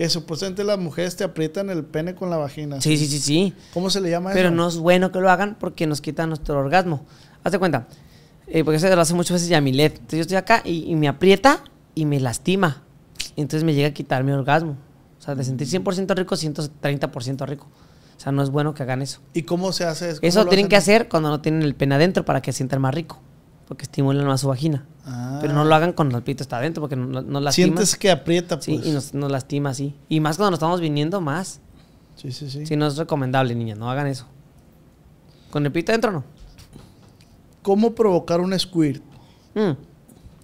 que supuestamente las mujeres te aprietan el pene con la vagina. Sí, sí, sí, sí. ¿Cómo se le llama Pero eso? no es bueno que lo hagan porque nos quita nuestro orgasmo. Hazte cuenta. eh, porque eso lo hace muchas veces Yamilet. Entonces yo estoy acá y, y me aprieta y me lastima. Entonces me llega a quitar mi orgasmo. O sea, de sentir 100% rico, 130% rico. O sea, no es bueno que hagan eso. ¿Y cómo se hace eso? ¿Cómo Eso tienen que hacer cuando no tienen el pene adentro para que sientan más rico. Porque estimulan más su vagina. Ah. Pero no lo hagan cuando el pito está adentro porque no, no lastima. Sientes que aprieta, pues. Sí, y nos, nos lastima así. Y más cuando nos estamos viniendo más. Sí, sí, sí. Sí, no es recomendable, niñas. No hagan eso. Con el pito adentro no. ¿Cómo provocar un squirt? Mm,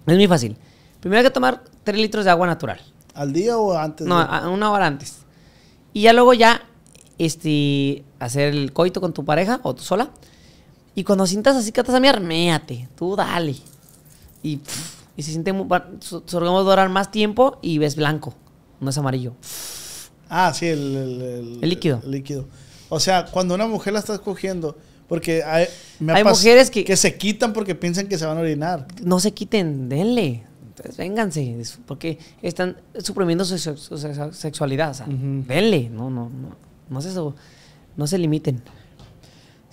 Es muy fácil. Primero hay que tomar 3 litros de agua natural. ¿Al día o antes? No, de- una hora antes. Y ya luego ya este, hacer el coito con tu pareja o tú sola. Y cuando sientas así que estás a mirar, méate. Tú dale. Y, pff, y se siente muy, su, su durar más tiempo y ves blanco. No es amarillo. Ah, sí, el, el, El líquido. el líquido. O sea, cuando una mujer la estás cogiendo, porque hay, me ha Hay mujeres que- se quitan porque piensan que se van a orinar. No se quiten, denle. Entonces, vénganse. Porque están suprimiendo su, su- su sexu- sexualidad. O sea, denle. No, no, no. No se, no se limiten.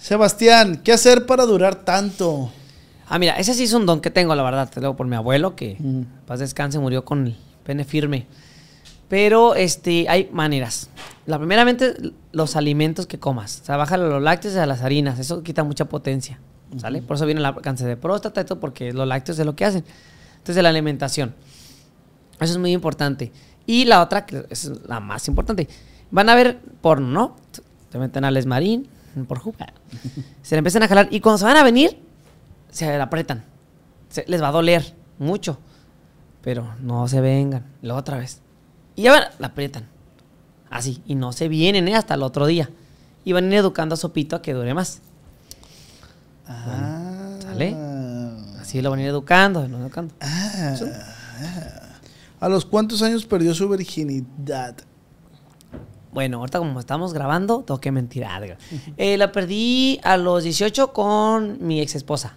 Sebastián, ¿qué hacer para durar tanto? Ah, mira, ese sí es un don que tengo, la verdad. Te lo digo por mi abuelo, que Mm. paz descanse, murió con el pene firme. Pero este, hay maneras. La primeramente, los alimentos que comas. O sea, bájale a los lácteos y a las harinas. Eso quita mucha potencia. ¿Sale? Por eso viene el cáncer de próstata y todo, porque los lácteos es lo que hacen. Entonces, la alimentación. Eso es muy importante. Y la otra, que es la más importante. Van a ver porno, ¿no? Te meten al esmarín, por jugar. Se le empiezan a jalar. Y cuando se van a venir, se la apretan. Se- les va a doler mucho. Pero no se vengan. Luego otra vez. Y ya van, la aprietan. Así. Y no se vienen ¿eh? hasta el otro día. Y van a ir educando a Sopito a que dure más. Ah, ¿Sale? Así lo van a ir educando, lo van educando. ah, ¿A los cuántos años perdió su virginidad? Bueno, ahorita como estamos grabando, tengo que mentir. Eh, la perdí a los 18 con mi ex esposa.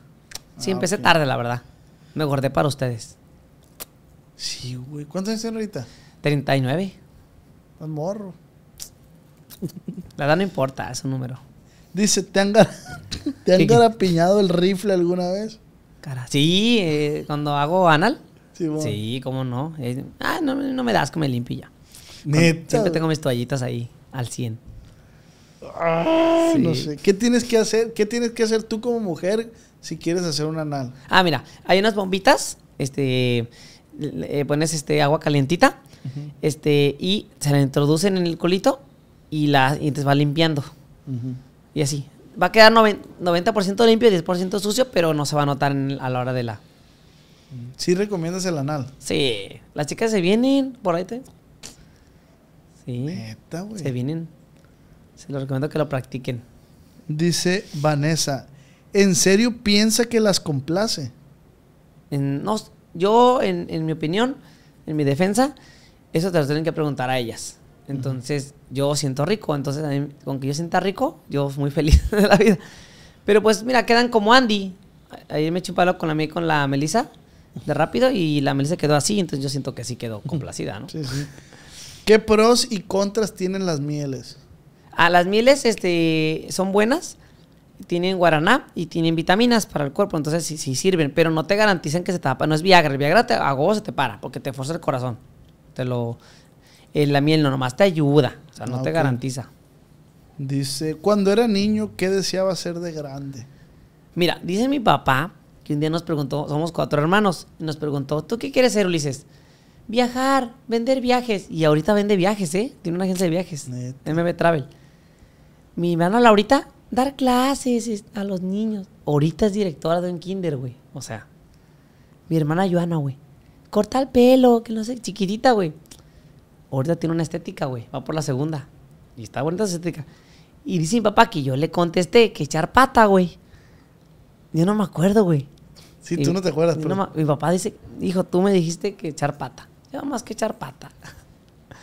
Sí, Ah, empecé tarde, la verdad. Me guardé para ustedes. Sí, güey. ¿Cuántos años ahorita? 39. Más morro. La edad no importa, es un número. Dice, ¿te han, gar- <laughs> ¿te han garapiñado el rifle alguna vez? Cara. Sí, eh, cuando hago anal. Sí, bueno. Sí, cómo no. Eh, ah, no, me- no me das que me limpio ya. Neta. Siempre tengo mis toallitas ahí al 100. Ah, No sé. ¿Qué tienes que hacer? ¿Qué tienes que hacer tú como mujer si quieres hacer un anal? Ah, mira, hay unas bombitas, este, le- eh, pones este agua calientita, este, y se la introducen en el colito y la y te va limpiando. Y así. Va a quedar noven- 90% limpio y 10% sucio, pero no se va a notar en- a la hora de la. Sí recomiendas el anal. Sí, las chicas se vienen por ahí. Te... Sí, Neta, güey. se vienen. Se los recomiendo que lo practiquen. Dice Vanessa, ¿en serio piensa que las complace? En- no, yo, en, en mi opinión, en mi defensa, eso te lo tienen que preguntar a ellas. Entonces, yo siento rico. Entonces, a mí, con que yo sienta rico, yo muy <laughs> feliz de la vida. Pero pues, mira, quedan como Andy. Ayer me eché un palo con la, con la Melissa de rápido y la Melissa quedó así. Entonces, yo siento que sí quedó <laughs> complacida, ¿no? Sí, sí. ¿Qué pros y contras tienen las mieles? Ah, las mieles este, son buenas. Tienen guaraná y tienen vitaminas para el cuerpo. Entonces, sí, sí sirven. Pero no te garantizan que se tapa. No es Viagra. El Viagra te, a se te para porque te fuerza el corazón. Te lo... eh, la miel no, nomás te ayuda. O sea, no Ah, te garantiza. Dice, cuando era niño, ¿qué deseaba ser de grande? Mira, dice mi papá que un día nos preguntó, somos cuatro hermanos, y nos preguntó, ¿tú qué quieres ser, Ulises? Viajar, vender viajes. Y ahorita vende viajes, ¿eh? Tiene una agencia de viajes. Neta. MB Travel. Mi hermana Laurita, dar clases es- a los niños. Ahorita es directora de un kinder, güey. O sea, mi hermana Joana, güey. Corta el pelo, que no sé, chiquitita, güey. Ahorita tiene una estética, güey. Va por la segunda. Y está bonita su estética. Y dice mi papá que yo le contesté que echar pata, güey. Yo no me acuerdo, güey. Sí, Y- tú no te acuerdas, pero... no mi papá dice, hijo, tú me dijiste que echar pata. Yo más que echar pata.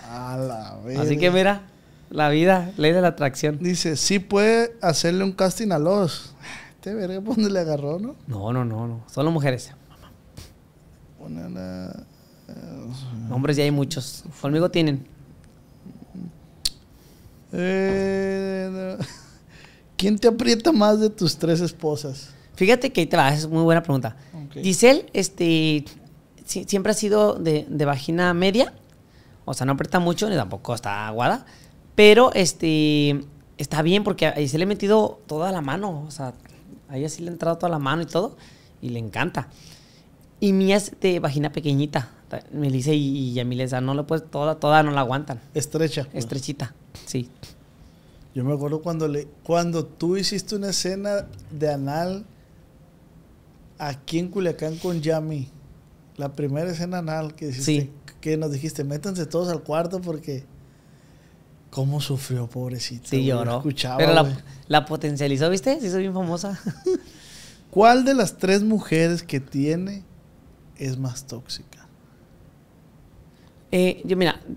A la Así verga. que mira, la vida, ley de la atracción. Dice, sí puede hacerle un casting a los. Este verga, ¿por dónde le agarró, no? No, no, no, no. Solo mujeres. Una- una- Hombres ya hay muchos. Conmigo tienen. Eh, no. ¿Quién te aprieta más de tus tres esposas? Fíjate que ahí te va, es muy buena pregunta. Ok. Giselle, este, si- siempre ha sido de, de vagina media. O sea, no aprieta mucho, ni tampoco está aguada. Pero, este, está bien porque a Giselle le he metido toda la mano. O sea, a ella sí le ha entrado toda la mano y todo. Y le encanta. Y mía es de vagina pequeñita. Melissa y, y Yamile, o sea, no le puedes, toda, toda no la aguantan. Estrecha. Estrechita, sí. Yo me acuerdo cuando le cuando tú hiciste una escena de anal aquí en Culiacán con Yami. La primera escena anal que hiciste, Sí. que nos dijiste, métanse todos al cuarto porque cómo sufrió, pobrecita. Sí. Yo lloró. Escuchaba, Pero la, la potencializó, ¿viste? Sí, soy bien famosa. <laughs> ¿Cuál de las tres mujeres que tiene es más tóxica? Eh, yo, mira. <laughs>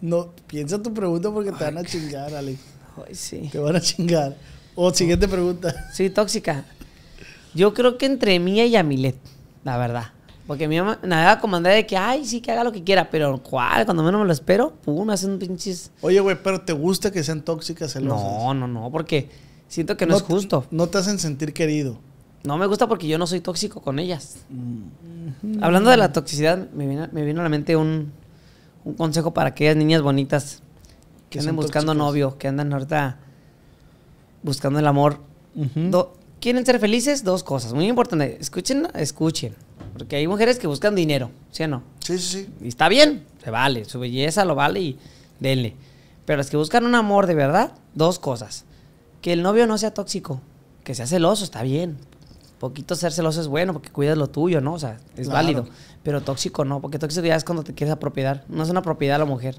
No, piensa tu pregunta porque te van a chingar, Alex. Ay, sí. Te van a chingar. O siguiente pregunta. Sí, tóxica. Yo creo que entre Mía y Yamilet, la verdad. Porque mi mamá navega con bandera de que, ay, sí, que haga lo que quiera. Pero, ¿cuál? Cuando menos me lo espero, pum, me hacen pinches... Oye, güey, pero ¿te gusta que sean tóxicas, celosas? No, no, no, porque siento que no, es justo. No te hacen sentir querido. No me gusta porque yo no soy tóxico con ellas. Hablando de la toxicidad, me vino, me vino a la mente un, un consejo para aquellas niñas bonitas que andan buscando novio, que andan ahorita buscando el amor. Do- ¿Quieren ser felices? Dos cosas. Muy importante. Escuchen, escuchen. Porque hay mujeres que buscan dinero, ¿sí o no? Sí, sí, sí. Y está bien, se vale. Su belleza lo vale y denle. Pero las que buscan un amor de verdad, dos cosas. Que el novio no sea tóxico. Que sea celoso, está bien. Poquito ser celoso es bueno porque cuidas lo tuyo, ¿no? O sea, es Claro. válido. Pero tóxico no, porque tóxico ya es cuando te quieres apropiar. No es una propiedad la mujer.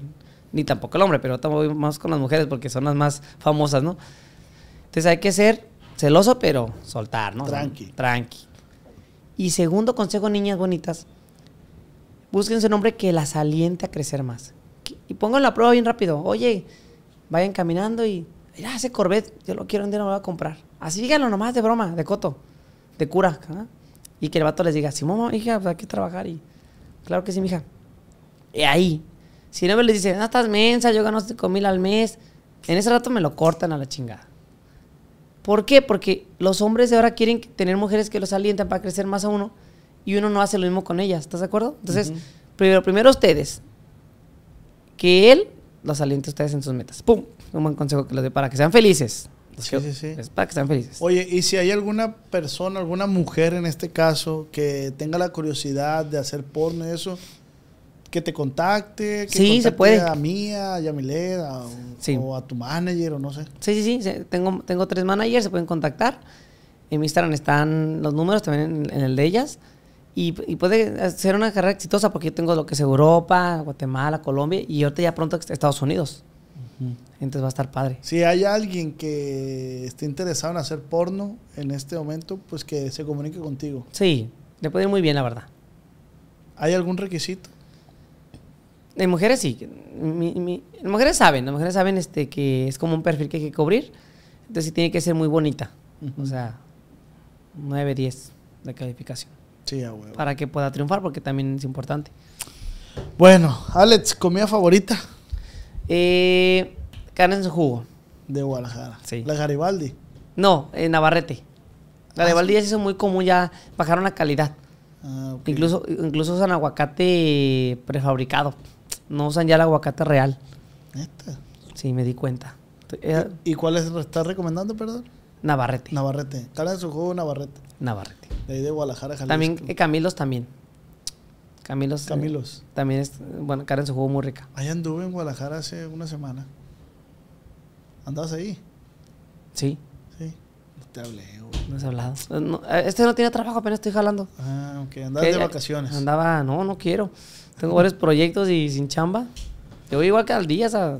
Ni tampoco el hombre, pero también más con las mujeres porque son las más famosas, ¿no? Entonces hay que ser celoso, pero soltar, ¿no? O sea, Tranqui. Y segundo consejo, niñas bonitas, búsquense un hombre que las aliente a crecer más. Y pongan la prueba bien rápido. Oye, vayan caminando y, mira, ese Corvette, yo lo quiero, un día lo voy a comprar. Así díganlo nomás de broma, de coto, de cura. ¿ah? Y que el vato les diga, sí, mamá, hija, pues hay que trabajar. Y, claro que sí, mija. Y ahí, si no me les dice, no, estás mensa, yo gano 5 mil al mes, en ese rato me lo cortan a la chingada. ¿Por qué? Porque los hombres de ahora quieren tener mujeres que los alienten para crecer más a uno y uno no hace lo mismo con ellas. ¿Estás de acuerdo? Entonces, primero, primero ustedes, que él los aliente a ustedes en sus metas. ¡Pum! Un buen consejo que les doy para que sean felices. Sí, sí, sí. Es para que sean felices. Oye, y si hay alguna persona, alguna mujer en este caso, que tenga la curiosidad de hacer porno y eso, que te contacte, que Sí, se contacte puede. a Mía, a Yamilet, a- Sí. o a tu manager, o no sé. Sí, sí, sí. se- Tengo, tengo tres managers, se pueden contactar. En mi Instagram están los números, también en, en el de ellas. Y, y puede ser una carrera exitosa porque yo tengo lo que es Europa, Guatemala, Colombia y ahorita ya pronto Estados Unidos. Entonces va a estar padre. Si hay alguien que esté interesado en hacer porno en este momento, pues que se comunique contigo. Sí, le puede ir muy bien, la verdad. ¿Hay algún requisito? En mujeres sí. Mi- mi- en mujeres saben, las mujeres saben este, que es como un perfil que hay que cubrir. Entonces sí tiene que ser muy bonita. O sea, 9, 10 de calificación. Sí, a huevo. Para que pueda triunfar, porque también es importante. Bueno, Alex, comida favorita Eh, carne en su jugo. de Guadalajara. Sí. La Garibaldi. No, en Navarrete. La de Ah, Valdivia se hizo muy común, ya bajaron la calidad. Ah. Incluso, incluso usan aguacate prefabricado. No usan ya el aguacate real. Neta. Sí, me di cuenta. Eh, ¿Y cuál es, estás recomendando, perdón? Navarrete. Navarrete. Carne de su jugo, Navarrete. Navarrete. De ahí de Guadalajara, Jalisco. También eh, Camilos también. Camilos. eh, Camilos. también es, bueno, carne en su jugo muy rica. Ahí anduve en Guadalajara hace una semana. ¿Andabas ahí? Sí, Sí. No te hablé, güey. no has hablado. No, este no tiene trabajo, apenas estoy jalando. Ah, ok. Andabas de vacaciones. Andaba, no, no quiero. Tengo varios proyectos y sin chamba. Yo voy igual que al día, o sea,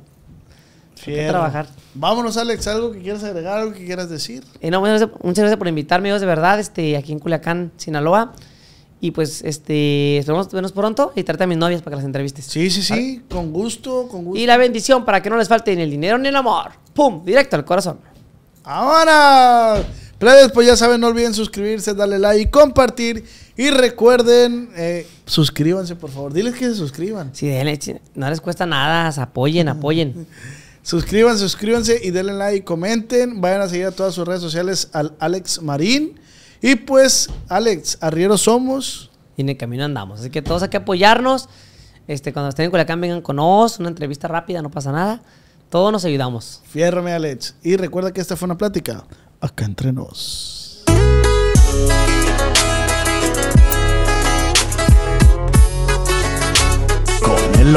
que trabajar. Vámonos, Alex. ¿Algo que quieras agregar? ¿Algo que quieras decir? Eh, no, muchas gracias, muchas gracias por invitarme, amigos, de verdad, este, aquí en Culiacán, Sinaloa. Y pues, este, esperamos vernos pronto y trate a mis novias para que las entrevistes. Sí, sí, sí. Con gusto, con gusto. Y la bendición para que no les falte ni el dinero ni el amor. ¡Pum! Directo al corazón. Ahora, plebes, pues ya saben, no olviden suscribirse, darle like compartir. Y recuerden, eh, suscríbanse, por favor. Diles que se suscriban. Sí, denle, no les cuesta nada, apoyen, apoyen. <laughs> Suscríbanse, suscríbanse y denle like, comenten. Vayan a seguir a todas sus redes sociales al Alex Marín. Y pues, Alex, arrieros somos. Y en el camino andamos. Así que todos hay que apoyarnos. Este, cuando estén en Culiacán, vengan con nos, una entrevista rápida, no pasa nada. Todos nos ayudamos. Fiérrame, Alex. Y recuerda que esta fue una plática acá entre nos. Con el